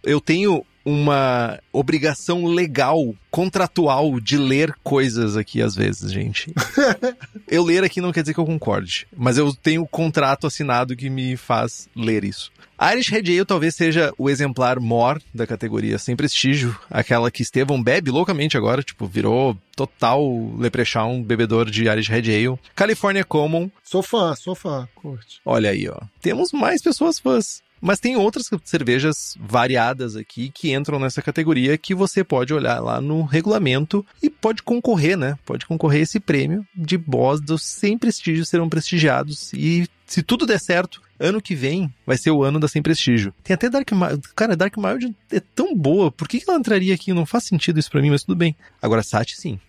eu tenho uma obrigação legal, contratual de ler coisas aqui às vezes, gente. eu ler aqui não quer dizer que eu concorde, mas eu tenho um contrato assinado que me faz ler isso. A Irish Red Ale talvez seja o exemplar mor da categoria sem prestígio, aquela que Estevão bebe loucamente agora, tipo, virou total leprechaun, bebedor de Irish Red Ale. California Common.
Sou fã, sou fã, curte.
Olha aí, ó. Temos mais pessoas fãs. Mas tem outras cervejas variadas aqui que entram nessa categoria que você pode olhar lá no regulamento e pode concorrer, né? Pode concorrer esse prêmio de boss dos sem prestígio serão prestigiados e se tudo der certo, ano que vem vai ser o ano da sem prestígio. Tem até Dark Mild. Cara, Dark Mild é tão boa. Por que ela entraria aqui? Não faz sentido isso pra mim, mas tudo bem. Agora, Sati, sim.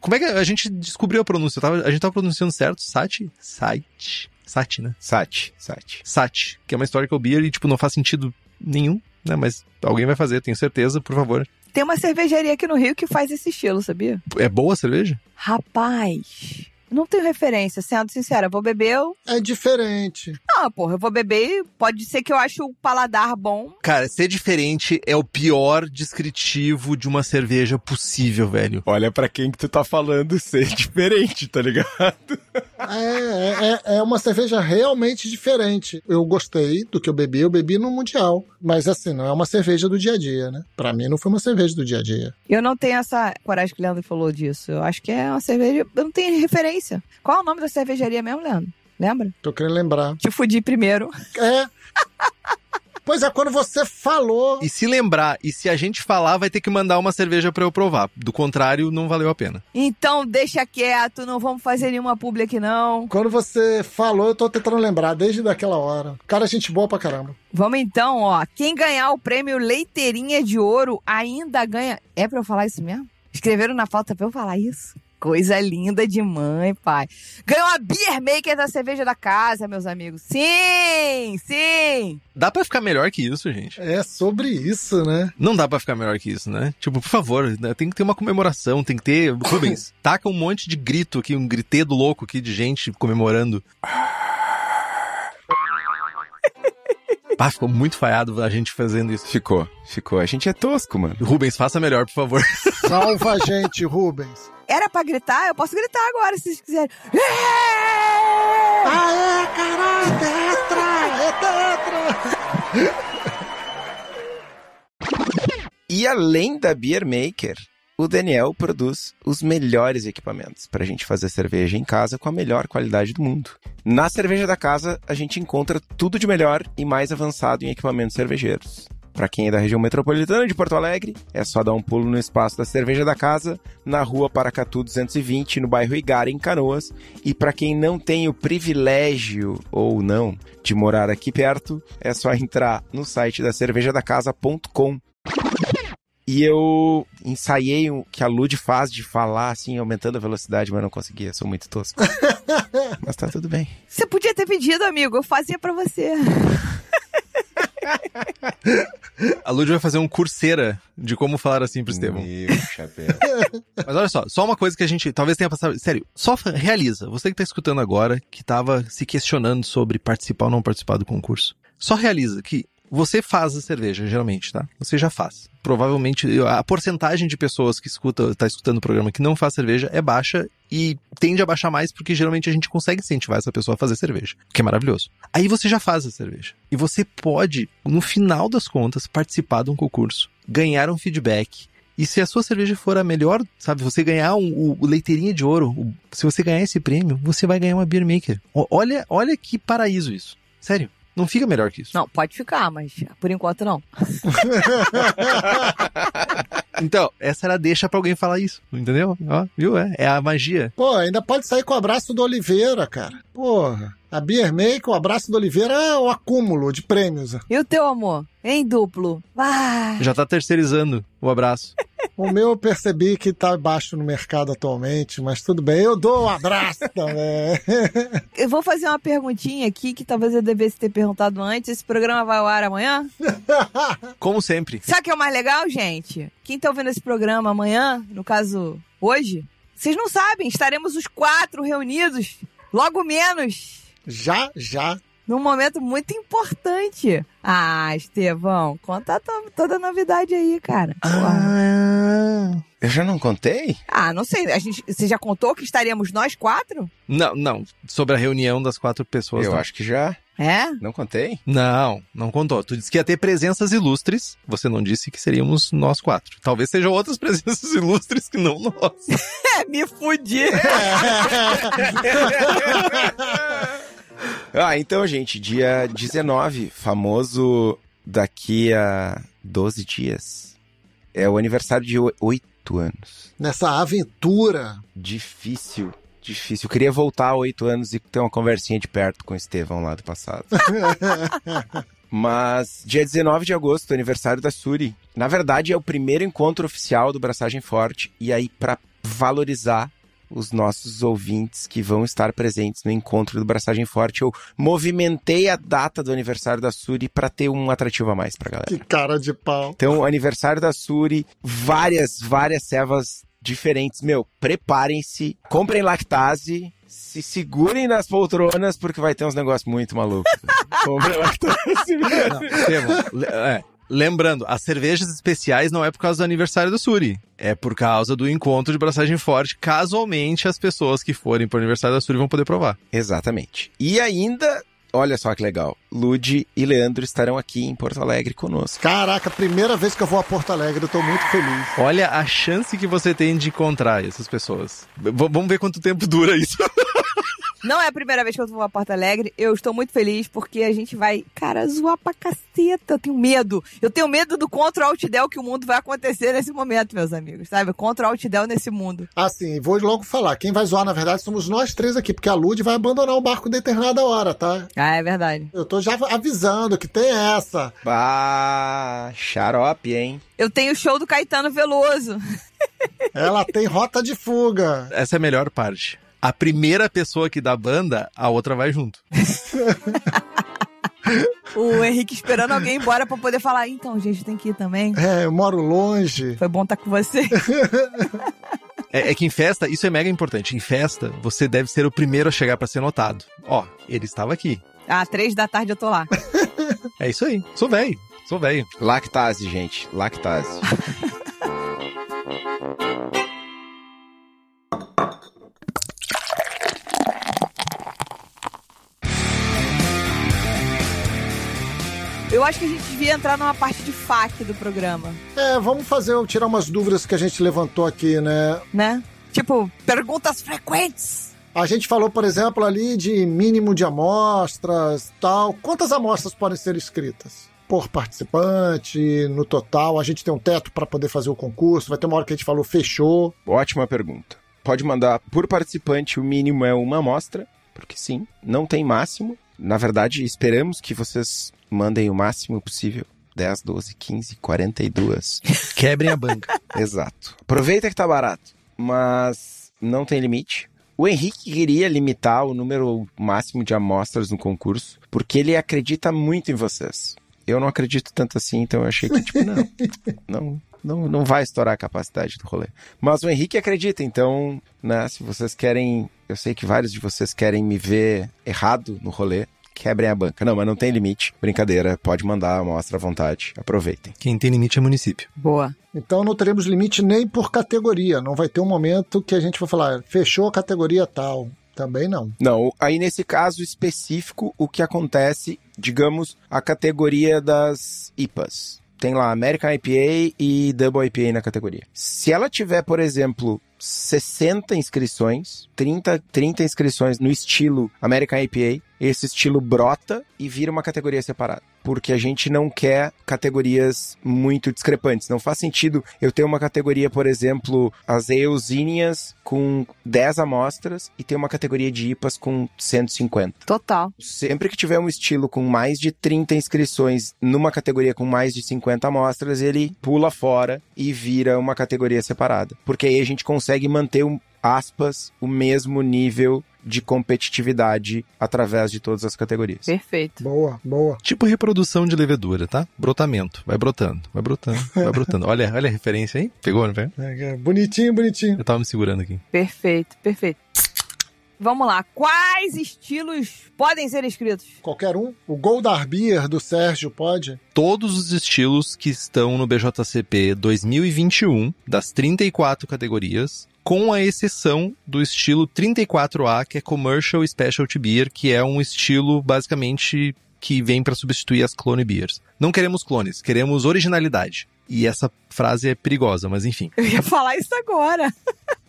Como é que a gente descobriu a pronúncia? A gente tava pronunciando certo? Sati? Site. Sati, né?
Sati, Sati.
Sati, que é uma historical beer e, tipo, não faz sentido nenhum, né? Mas alguém vai fazer, tenho certeza, por favor.
Tem uma cervejaria aqui no Rio que faz esse estilo, sabia?
É boa a cerveja?
Rapaz, não tenho referência, sendo sincera. Vou beber. Eu...
É diferente.
Não, porra, eu vou beber e pode ser que eu ache o paladar bom.
Cara, ser diferente é o pior descritivo de uma cerveja possível, velho.
Olha para quem que tu tá falando ser diferente, tá ligado?
É, é, é uma cerveja realmente diferente. Eu gostei do que eu bebi, eu bebi no Mundial. Mas assim, não é uma cerveja do dia a dia, né? Pra mim não foi uma cerveja do dia a dia.
Eu não tenho essa coragem que o Leandro falou disso. Eu acho que é uma cerveja. Eu não tenho referência delícia. Qual é o nome da cervejaria mesmo, Leandro? Lembra?
Tô querendo lembrar.
Te fudi primeiro.
É. Pois é, quando você falou.
E se lembrar, e se a gente falar, vai ter que mandar uma cerveja para eu provar. Do contrário, não valeu a pena.
Então deixa quieto, não vamos fazer nenhuma publi aqui não.
Quando você falou, eu tô tentando lembrar, desde daquela hora. Cara, gente boa pra caramba.
Vamos então, ó. Quem ganhar o prêmio Leiteirinha de Ouro ainda ganha. É pra eu falar isso mesmo? Escreveram na falta pra eu falar isso? Coisa linda de mãe, pai. Ganhou a Beer Maker da cerveja da casa, meus amigos. Sim, sim.
Dá para ficar melhor que isso, gente.
É sobre isso, né?
Não dá para ficar melhor que isso, né? Tipo, por favor, né? tem que ter uma comemoração, tem que ter. Rubens, taca um monte de grito aqui, um gritedo louco aqui de gente comemorando. Ah, ficou muito falhado a gente fazendo isso.
Ficou, ficou. A gente é tosco, mano.
Rubens, faça melhor, por favor.
Salva a gente, Rubens.
Era pra gritar? Eu posso gritar agora, se vocês quiserem.
Aê, caralho, tetra! É tetra!
e além da Beer Maker, o Daniel produz os melhores equipamentos para a gente fazer cerveja em casa com a melhor qualidade do mundo. Na cerveja da casa, a gente encontra tudo de melhor e mais avançado em equipamentos cervejeiros. Para quem é da região metropolitana de Porto Alegre, é só dar um pulo no espaço da Cerveja da Casa, na rua Paracatu 220, no bairro Igara, em Canoas. E para quem não tem o privilégio, ou não, de morar aqui perto, é só entrar no site da cervejadacasa.com e eu ensaiei o que a Lud faz de falar, assim, aumentando a velocidade, mas não conseguia, sou muito tosco. mas tá tudo bem.
Você podia ter pedido, amigo, eu fazia para você.
A Lud vai fazer um curseira de como falar assim pro Estevão.
Meu chapéu.
Mas olha só, só uma coisa que a gente talvez tenha passado. Sério, só realiza. Você que tá escutando agora, que tava se questionando sobre participar ou não participar do concurso. Só realiza que você faz a cerveja, geralmente, tá? Você já faz. Provavelmente a porcentagem de pessoas que escuta, tá escutando o programa que não faz cerveja é baixa e tende a baixar mais porque geralmente a gente consegue incentivar essa pessoa a fazer cerveja, que é maravilhoso. Aí você já faz a cerveja. E você pode, no final das contas, participar de um concurso, ganhar um feedback e se a sua cerveja for a melhor, sabe, você ganhar um, o, leiteirinha de ouro, se você ganhar esse prêmio, você vai ganhar uma beer maker. O, olha, olha que paraíso isso. Sério. Não fica melhor que isso.
Não, pode ficar, mas por enquanto não.
então, essa era a deixa pra alguém falar isso, entendeu? Ó, viu? É, é a magia.
Pô, ainda pode sair com o abraço do Oliveira, cara. Porra. A Beer Make, o abraço do Oliveira é o acúmulo de prêmios.
E o teu amor? Em duplo. Vai.
Já tá terceirizando o abraço.
O meu eu percebi que tá baixo no mercado atualmente, mas tudo bem, eu dou um abraço também.
Eu vou fazer uma perguntinha aqui que talvez eu devesse ter perguntado antes. Esse programa vai ao ar amanhã?
Como sempre.
Sabe o que é o mais legal, gente? Quem tá ouvindo esse programa amanhã, no caso, hoje, vocês não sabem, estaremos os quatro reunidos, logo menos,
já, já.
Num momento muito importante. Ah, Estevão, conta to- toda a novidade aí, cara.
Ah.
Eu já não contei?
Ah, não sei, a gente, você já contou que estaremos nós quatro?
Não, não. Sobre a reunião das quatro pessoas.
Eu
não.
acho que já.
É?
Não contei?
Não, não contou. Tu disse que ia ter presenças ilustres. Você não disse que seríamos nós quatro. Talvez sejam outras presenças ilustres que não nós.
É, me fudi.
Ah, então, gente, dia 19, famoso daqui a 12 dias. É o aniversário de 8 anos.
Nessa aventura.
Difícil, difícil. Eu queria voltar a 8 anos e ter uma conversinha de perto com o Estevão lá do passado. Mas dia 19 de agosto, aniversário da Suri. Na verdade, é o primeiro encontro oficial do Braçagem Forte. E aí, para valorizar os nossos ouvintes que vão estar presentes no encontro do Braçagem Forte, eu movimentei a data do aniversário da Suri para ter um atrativo a mais pra galera.
Que cara de pau.
Então, aniversário da Suri, várias, várias cevas diferentes. Meu, preparem-se, comprem lactase, se segurem nas poltronas, porque vai ter uns negócios muito malucos. comprem lactase.
Não, é, lembrando, as cervejas especiais não é por causa do aniversário do Suri. É por causa do encontro de braçagem forte. Casualmente, as pessoas que forem pro aniversário da Suri vão poder provar.
Exatamente. E ainda, olha só que legal, Lude e Leandro estarão aqui em Porto Alegre conosco.
Caraca, primeira vez que eu vou a Porto Alegre, eu tô muito feliz.
Olha a chance que você tem de encontrar essas pessoas. V- vamos ver quanto tempo dura isso.
Não é a primeira vez que eu vou a Porto Alegre. Eu estou muito feliz porque a gente vai, cara, zoar pra caceta. Eu tenho medo. Eu tenho medo do contra alt del que o mundo vai acontecer nesse momento, meus amigos, sabe? Contra alt del nesse mundo.
Assim, vou logo falar. Quem vai zoar, na verdade, somos nós três aqui, porque a Lud vai abandonar o barco determinada hora, tá?
Ah, é verdade.
Eu tô já avisando que tem essa.
Ah, xarope, hein?
Eu tenho o show do Caetano Veloso.
Ela tem rota de fuga.
Essa é a melhor parte. A primeira pessoa que dá banda, a outra vai junto.
O Henrique esperando alguém embora pra poder falar. Então, gente, tem que ir também.
É, eu moro longe.
Foi bom estar com você.
É, é que em festa, isso é mega importante. Em festa, você deve ser o primeiro a chegar pra ser notado. Ó, ele estava aqui.
Ah, três da tarde eu tô lá.
É isso aí. Sou velho. Sou velho.
Lactase, gente, lactase.
Eu acho que a gente devia entrar numa parte de FAQ do programa,
É, vamos fazer, tirar umas dúvidas que a gente levantou aqui, né?
né? Tipo, perguntas frequentes.
A gente falou, por exemplo, ali de mínimo de amostras, tal. Quantas amostras podem ser escritas? Por participante, no total. A gente tem um teto para poder fazer o concurso. Vai ter uma hora que a gente falou fechou.
Ótima pergunta. Pode mandar por participante, o mínimo é uma amostra, porque sim, não tem máximo. Na verdade, esperamos que vocês mandem o máximo possível. 10, 12, 15, 42.
Quebrem a banca.
Exato. Aproveita que tá barato, mas não tem limite. O Henrique queria limitar o número máximo de amostras no concurso, porque ele acredita muito em vocês. Eu não acredito tanto assim, então eu achei que, tipo, não, não, não, não vai estourar a capacidade do rolê. Mas o Henrique acredita, então, né, se vocês querem, eu sei que vários de vocês querem me ver errado no rolê, quebrem a banca. Não, mas não tem limite. Brincadeira, pode mandar a amostra à vontade. Aproveitem.
Quem tem limite é município.
Boa.
Então não teremos limite nem por categoria. Não vai ter um momento que a gente vai falar, fechou a categoria tal. Também não.
Não, aí nesse caso específico, o que acontece, digamos, a categoria das IPAs. Tem lá American IPA e Double IPA na categoria. Se ela tiver, por exemplo, 60 inscrições, 30, 30 inscrições no estilo American IPA. Esse estilo brota e vira uma categoria separada. Porque a gente não quer categorias muito discrepantes. Não faz sentido eu ter uma categoria, por exemplo, as Eusíneas com 10 amostras e ter uma categoria de IPAs com 150.
Total.
Sempre que tiver um estilo com mais de 30 inscrições numa categoria com mais de 50 amostras, ele pula fora e vira uma categoria separada. Porque aí a gente consegue manter um aspas, o mesmo nível de competitividade através de todas as categorias.
Perfeito.
Boa, boa.
Tipo reprodução de levedura, tá? Brotamento. Vai brotando, vai brotando, vai brotando. Olha, olha a referência aí. Pegou, não pegou?
É, é, bonitinho, bonitinho.
Eu tava me segurando aqui.
Perfeito, perfeito. Vamos lá. Quais estilos podem ser inscritos?
Qualquer um. O Goldar Beer do Sérgio pode?
Todos os estilos que estão no BJCP 2021, das 34 categorias, com a exceção do estilo 34A, que é Commercial Specialty Beer, que é um estilo basicamente que vem para substituir as clone beers. Não queremos clones, queremos originalidade. E essa frase é perigosa, mas enfim.
Eu ia falar isso agora.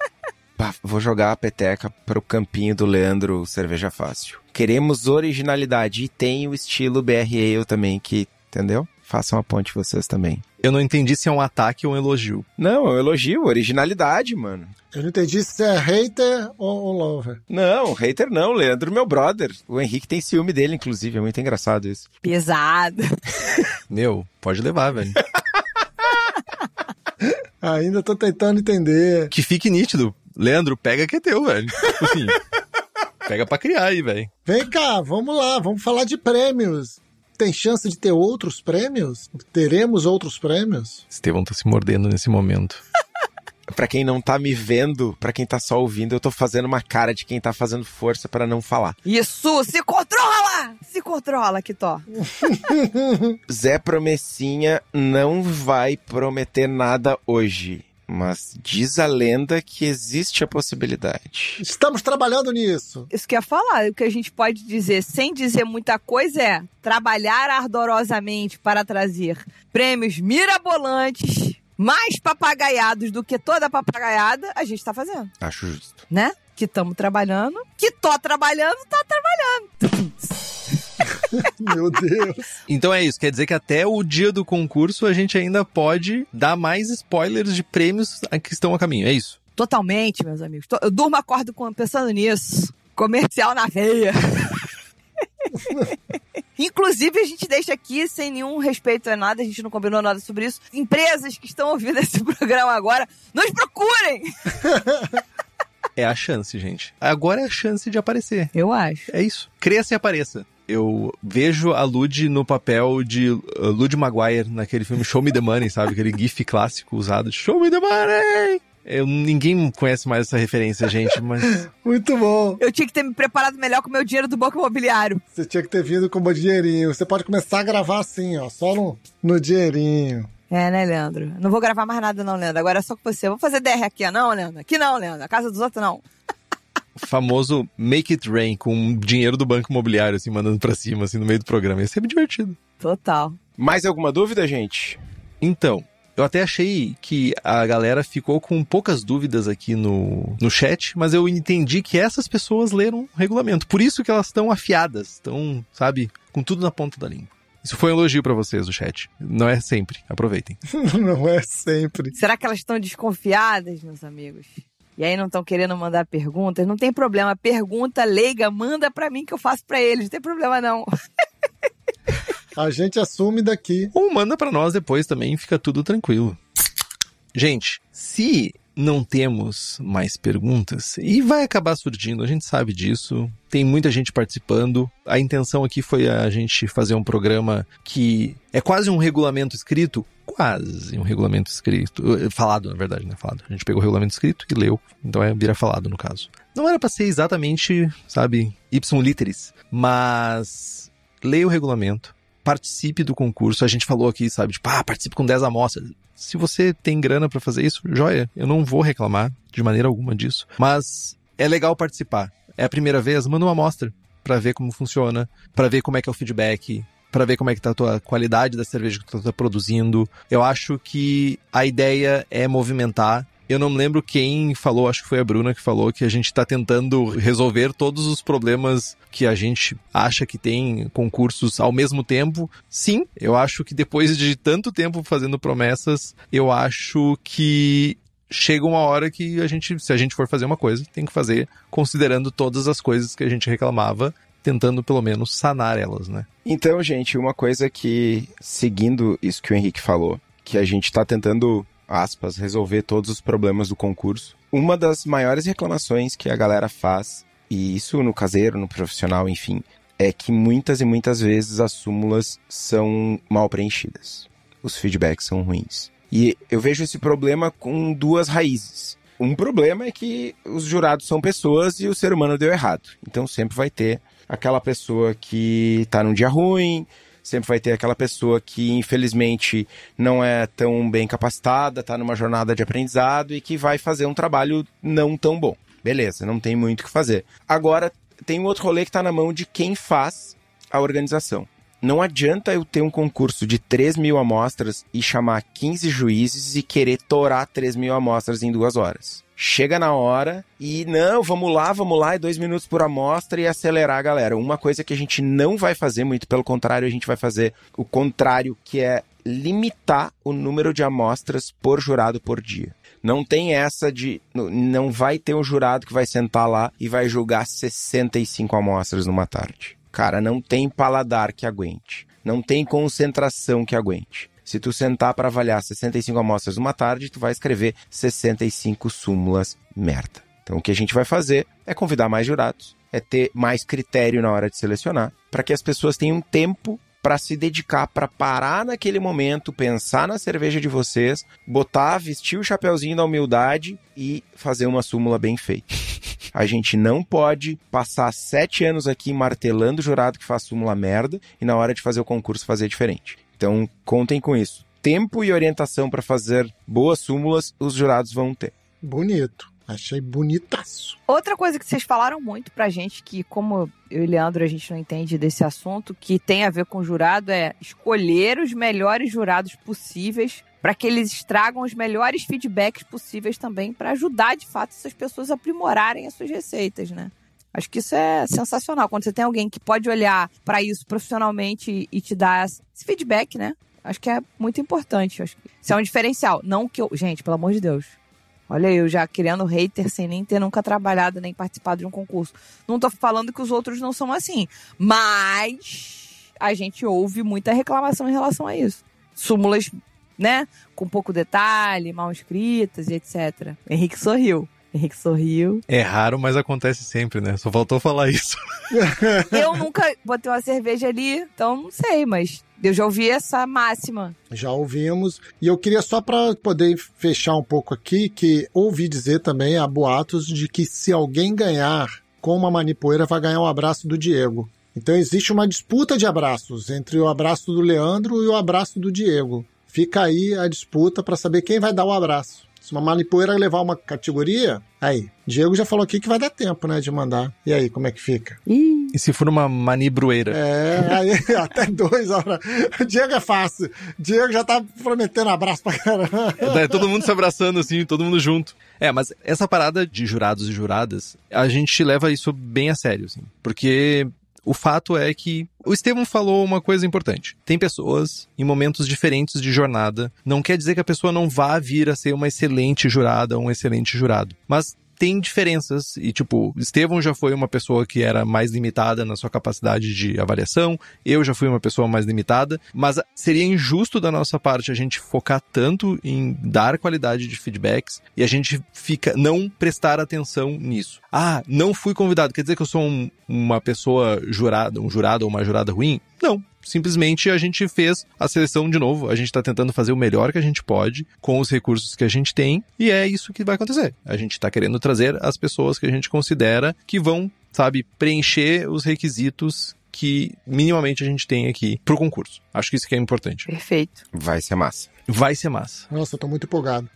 Vou jogar a peteca pro campinho do Leandro Cerveja Fácil. Queremos originalidade e tem o estilo BR Ale também, que, entendeu? Façam a ponte vocês também.
Eu não entendi se é um ataque ou um elogio.
Não, é um elogio, originalidade, mano.
Eu não entendi se é hater ou, lover.
Não, hater não, Leandro, meu brother. O Henrique tem ciúme dele, inclusive, é muito engraçado isso.
Pesado.
Meu, pode levar, velho.
Ainda tô tentando entender.
que fique nítido. Leandro, pega que é teu, velho. Tipo assim, pega pra criar aí, velho.
Vem cá, vamos lá, vamos falar de prêmios. Tem chance de ter outros prêmios? Teremos outros prêmios?
Estevão tá se mordendo nesse momento.
Pra quem não tá me vendo, pra quem tá só ouvindo, eu tô fazendo uma cara de quem tá fazendo força pra não falar.
Isso, se controla! Se controla, Kitó.
Zé Promessinha não vai prometer nada hoje. Mas diz a lenda que existe a possibilidade.
Estamos trabalhando nisso.
Isso que eu ia falar. O que a gente pode dizer, sem dizer muita coisa, é trabalhar ardorosamente para trazer prêmios mirabolantes, mais papagaiados do que toda papagaiada, a gente tá fazendo,
Acho justo.
né? Que estamos trabalhando, que tô trabalhando, tá trabalhando.
Meu Deus.
Então é isso, quer dizer que até o dia do concurso a gente ainda pode dar mais spoilers de prêmios que estão a caminho, é isso?
Totalmente, meus amigos. Eu durmo, acordo com- pensando nisso. Comercial na veia. Inclusive, a gente deixa aqui, sem nenhum respeito a nada, a gente não combinou nada sobre isso. Empresas que estão ouvindo esse programa agora, nos procurem!
É a chance, gente. Agora é a chance de aparecer.
Eu acho.
É isso. Cresça e apareça. Eu vejo a Lud no papel de uh, Lud Maguire naquele filme Show Me the Money, sabe? Aquele gif clássico usado. Show Me the Money! Eu, ninguém conhece mais essa referência, gente, mas
Muito bom.
Eu tinha que ter me preparado melhor com o meu dinheiro do banco imobiliário.
Você tinha que ter vindo com o dinheirinho. Você pode começar a gravar assim, ó, só no, no dinheirinho.
É, né, Leandro? Não vou gravar mais nada, não, Leandro. Agora é só com você. Vou fazer DR aqui, ó. Não, Leandro. Aqui não, Leandro. A casa dos outros, não.
o famoso Make It Rain com dinheiro do banco imobiliário, assim, mandando pra cima, assim, no meio do programa. Ia ser bem divertido.
Total.
Mais alguma dúvida, gente?
Então, eu até achei que a galera ficou com poucas dúvidas aqui no, no chat, mas eu entendi que essas pessoas leram o regulamento. Por isso que elas estão afiadas, estão, sabe, com tudo na ponta da língua. Isso foi um elogio pra vocês do chat. Não é sempre. Aproveitem.
Não é sempre.
Será que elas estão desconfiadas, meus amigos? E aí não estão querendo mandar perguntas? Não tem problema. Pergunta leiga, manda pra mim que eu faço pra eles. Não tem problema, não.
A gente assume daqui.
Ou manda pra nós depois também, fica tudo tranquilo. Gente, se não temos mais perguntas, e vai acabar surgindo, a gente sabe disso, tem muita gente participando. A intenção aqui foi a gente fazer um programa que é quase um regulamento escrito, quase um regulamento escrito, eh, falado na verdade, né? Falado. A gente pegou o regulamento escrito e leu, então é vira falado no caso. Não era pra ser exatamente, sabe, ipsum literis, mas leia o regulamento, participe do concurso. A gente falou aqui, sabe, tipo, ah, participe com 10 amostras. Se você tem grana pra fazer isso, joia. Eu não vou reclamar de maneira alguma disso. Mas é legal participar. É a primeira vez, manda uma amostra pra ver como funciona, pra ver como é que é o feedback, pra ver como é que tá a tua qualidade da cerveja que tu tá produzindo. Eu acho que a ideia é movimentar Eu não me lembro quem falou, acho que foi a Bruna que falou que a gente está tentando resolver todos os problemas que a gente acha que tem concursos ao mesmo tempo. Sim, eu acho que depois de tanto tempo fazendo promessas, eu acho que chega uma hora que a gente, se a gente for fazer uma coisa, tem que fazer considerando todas as coisas que a gente reclamava, tentando pelo menos sanar elas, né?
Então, gente, uma coisa que, seguindo isso que o Henrique falou, que a gente está tentando, aspas, resolver todos os problemas do concurso. Uma das maiores reclamações que a galera faz, e isso no caseiro, no profissional, enfim, é que muitas e muitas vezes as súmulas são mal preenchidas. Os feedbacks são ruins. E eu vejo esse problema com duas raízes. Um problema é que os jurados são pessoas e o ser humano deu errado. Então sempre vai ter aquela pessoa que tá num dia ruim, sempre vai ter aquela pessoa que infelizmente não é tão bem capacitada, tá numa jornada de aprendizado e que vai fazer um trabalho não tão bom. Beleza, não tem muito o que fazer. Agora, tem um outro rolê que tá na mão de quem faz a organização. Não adianta eu ter um concurso de 3 mil amostras e chamar 15 juízes e querer torar 3 mil amostras em duas horas. Chega na hora e não, vamos lá, vamos lá, é dois minutos por amostra e acelerar a galera. Uma coisa que a gente não vai fazer, muito pelo contrário, a gente vai fazer o contrário, que é limitar o número de amostras por jurado por dia. Não tem essa de. Não vai ter um jurado que vai sentar lá e vai julgar 65 amostras numa tarde. Cara, não tem paladar que aguente. Não tem concentração que aguente. Se tu sentar para avaliar 65 amostras numa tarde, tu vai escrever 65 súmulas merda. Então o que a gente vai fazer é convidar mais jurados, é ter mais critério na hora de selecionar, para que as pessoas tenham tempo para se dedicar, para parar naquele momento, pensar na cerveja de vocês, botar, vestir o chapeuzinho da humildade e fazer uma súmula bem feita. A gente não pode passar sete anos aqui martelando o jurado que faz súmula merda e na hora de fazer o concurso fazer diferente. Então, contem com isso. Tempo e orientação para fazer boas súmulas, os jurados vão ter.
Bonito. Achei bonitaço.
Outra coisa que vocês falaram muito pra gente, que como eu e Leandro a gente não entende desse assunto, que tem a ver com jurado, é escolher os melhores jurados possíveis para que eles tragam os melhores feedbacks possíveis também para ajudar de fato essas pessoas a aprimorarem as suas receitas, né? Acho que isso é sensacional. Quando você tem alguém que pode olhar para isso profissionalmente e te dar esse feedback, né? Acho que é muito importante. Acho que isso é um diferencial. Não que eu. Gente, pelo amor de Deus. Olha, eu já criando hater sem nem ter nunca trabalhado nem participado de um concurso. Não tô falando que os outros não são assim. Mas a gente ouve muita reclamação em relação a isso. Súmulas né? Com pouco detalhe, mal escritas e etc. Henrique sorriu. Henrique sorriu.
É raro, mas acontece sempre, né? Só faltou falar isso.
eu nunca botei uma cerveja ali, então não sei, mas eu já ouvi essa máxima.
Já ouvimos. E eu queria só para poder fechar um pouco aqui, que ouvi dizer também há boatos de que se alguém ganhar com uma manipoeira, vai ganhar um abraço do Diego. Então existe uma disputa de abraços entre o abraço do Leandro e o abraço do Diego. Fica aí a disputa para saber quem vai dar o abraço. Se uma manipoeira levar uma categoria, aí. Diego já falou aqui que vai dar tempo, né, de mandar. E aí, como é que fica?
Ih. E se for uma manibrueira?
É, aí até dois horas. Diego é fácil. Diego já tá prometendo abraço pra caramba.
É, todo mundo se abraçando assim, todo mundo junto. É, mas essa parada de jurados e juradas, a gente leva isso bem a sério, assim. Porque o fato é que o Estevam falou uma coisa importante. Tem pessoas em momentos diferentes de jornada. Não quer dizer que a pessoa não vá vir a ser uma excelente jurada ou um excelente jurado. Mas tem diferenças. E, tipo, Estevão já foi uma pessoa que era mais limitada na sua capacidade de avaliação, eu já fui uma pessoa mais limitada, mas seria injusto da nossa parte a gente focar tanto em dar qualidade de feedbacks e a gente fica não prestar atenção nisso. Ah, não fui convidado, quer dizer que eu sou um, uma pessoa jurada, um jurado ou uma jurada ruim? Não, simplesmente a gente fez a seleção de novo. A gente está tentando fazer o melhor que a gente pode com os recursos que a gente tem e é isso que vai acontecer. A gente está querendo trazer as pessoas que a gente considera que vão, sabe, preencher os requisitos que minimamente a gente tem aqui pro concurso. Acho que isso que é importante.
Perfeito.
Vai ser massa.
Vai ser massa.
Nossa, eu tô muito empolgado.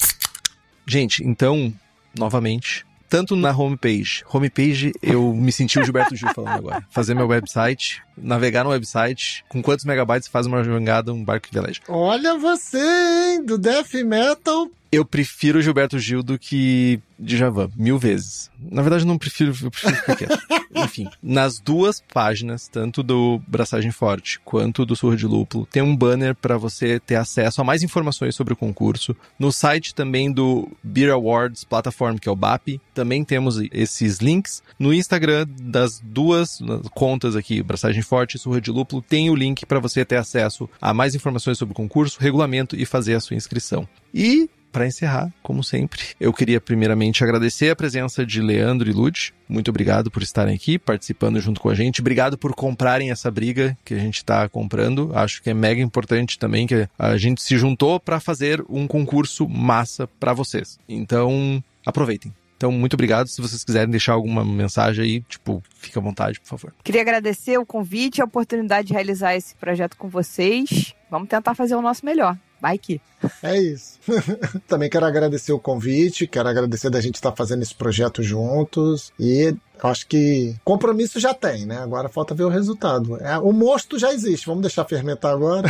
Gente, então, novamente, tanto na homepage. Homepage, eu me senti o Gilberto Gil falando agora. Fazer meu website, navegar no website, com quantos megabytes faz uma jangada, um barco que veleja.
Olha você, hein? Do Death Metal
Eu prefiro Gilberto Gil do que Djavan, mil vezes. Na verdade, não prefiro, eu prefiro ficar quieto. Enfim, nas duas páginas, tanto do Braçagem Forte quanto do Surra de Lúpulo, tem um banner para você ter acesso a mais informações sobre o concurso. No site também do Beer Awards Platform, que é o BAP, também temos esses links. No Instagram das duas contas aqui, Braçagem Forte e Surra de Lúpulo, tem o link para você ter acesso a mais informações sobre o concurso, regulamento e fazer a sua inscrição. E para encerrar, como sempre, eu queria primeiramente agradecer a presença de Leandro e Lud. Muito obrigado por estarem aqui, participando junto com a gente. Obrigado por comprarem essa briga que a gente está comprando. Acho que é mega importante também que a gente se juntou para fazer um concurso massa para vocês. Então, aproveitem. Então, muito obrigado. Se vocês quiserem deixar alguma mensagem aí, tipo, fica à vontade, por favor.
Queria agradecer o convite, a oportunidade de realizar esse projeto com vocês. Vamos tentar fazer o nosso melhor. Vai que.
É isso. Também quero agradecer o convite, quero agradecer da gente estar fazendo esse projeto juntos e acho que compromisso já tem, né? Agora falta ver o resultado. É, o mosto já existe, vamos deixar fermentar agora.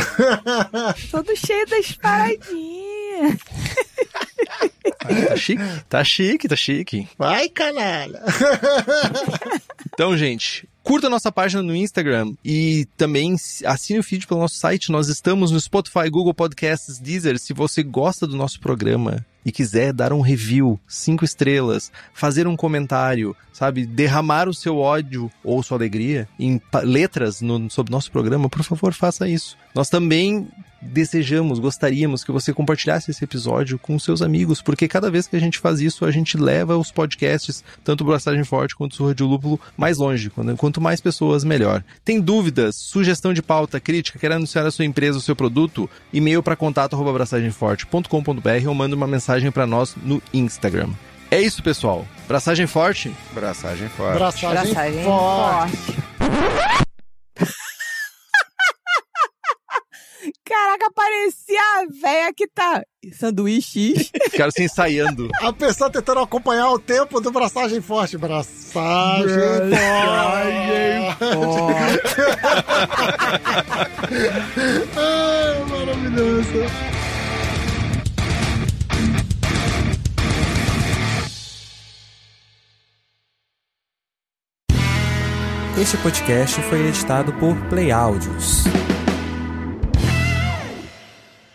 Todo cheio das paradinhas.
tá chique, tá chique, tá chique.
Vai, canalha!
então, gente, Curta nossa página no Instagram e também assine o feed pelo nosso site. Nós estamos no Spotify, Google Podcasts, Deezer. Se você gosta do nosso programa e quiser dar um review, cinco estrelas, fazer um comentário, sabe, derramar o seu ódio ou sua alegria em letras no, sobre nosso programa, por favor, faça isso. Nós também desejamos, gostaríamos que você compartilhasse esse episódio com seus amigos, porque cada vez que a gente faz isso, a gente leva os podcasts, tanto o Blastagem Forte quanto o Surra de Lúpulo, mais longe. Quanto mais pessoas, melhor. Tem dúvidas, sugestão de pauta, crítica, quer anunciar a sua empresa, o seu produto? E-mail para contato@braçagemforte.com.br ou manda uma mensagem para nós no Instagram. É isso, pessoal. Braçagem forte.
Braçagem forte.
Braçagem, Braçagem forte. forte.
Caraca, parecia a véia que tá. Sanduíche.
Ficaram se ensaiando.
A pessoa tentando acompanhar o tempo do braçagem forte. Braçagem, braçagem forte. forte. Ai, maravilhoso.
Este podcast foi editado por Play Áudios.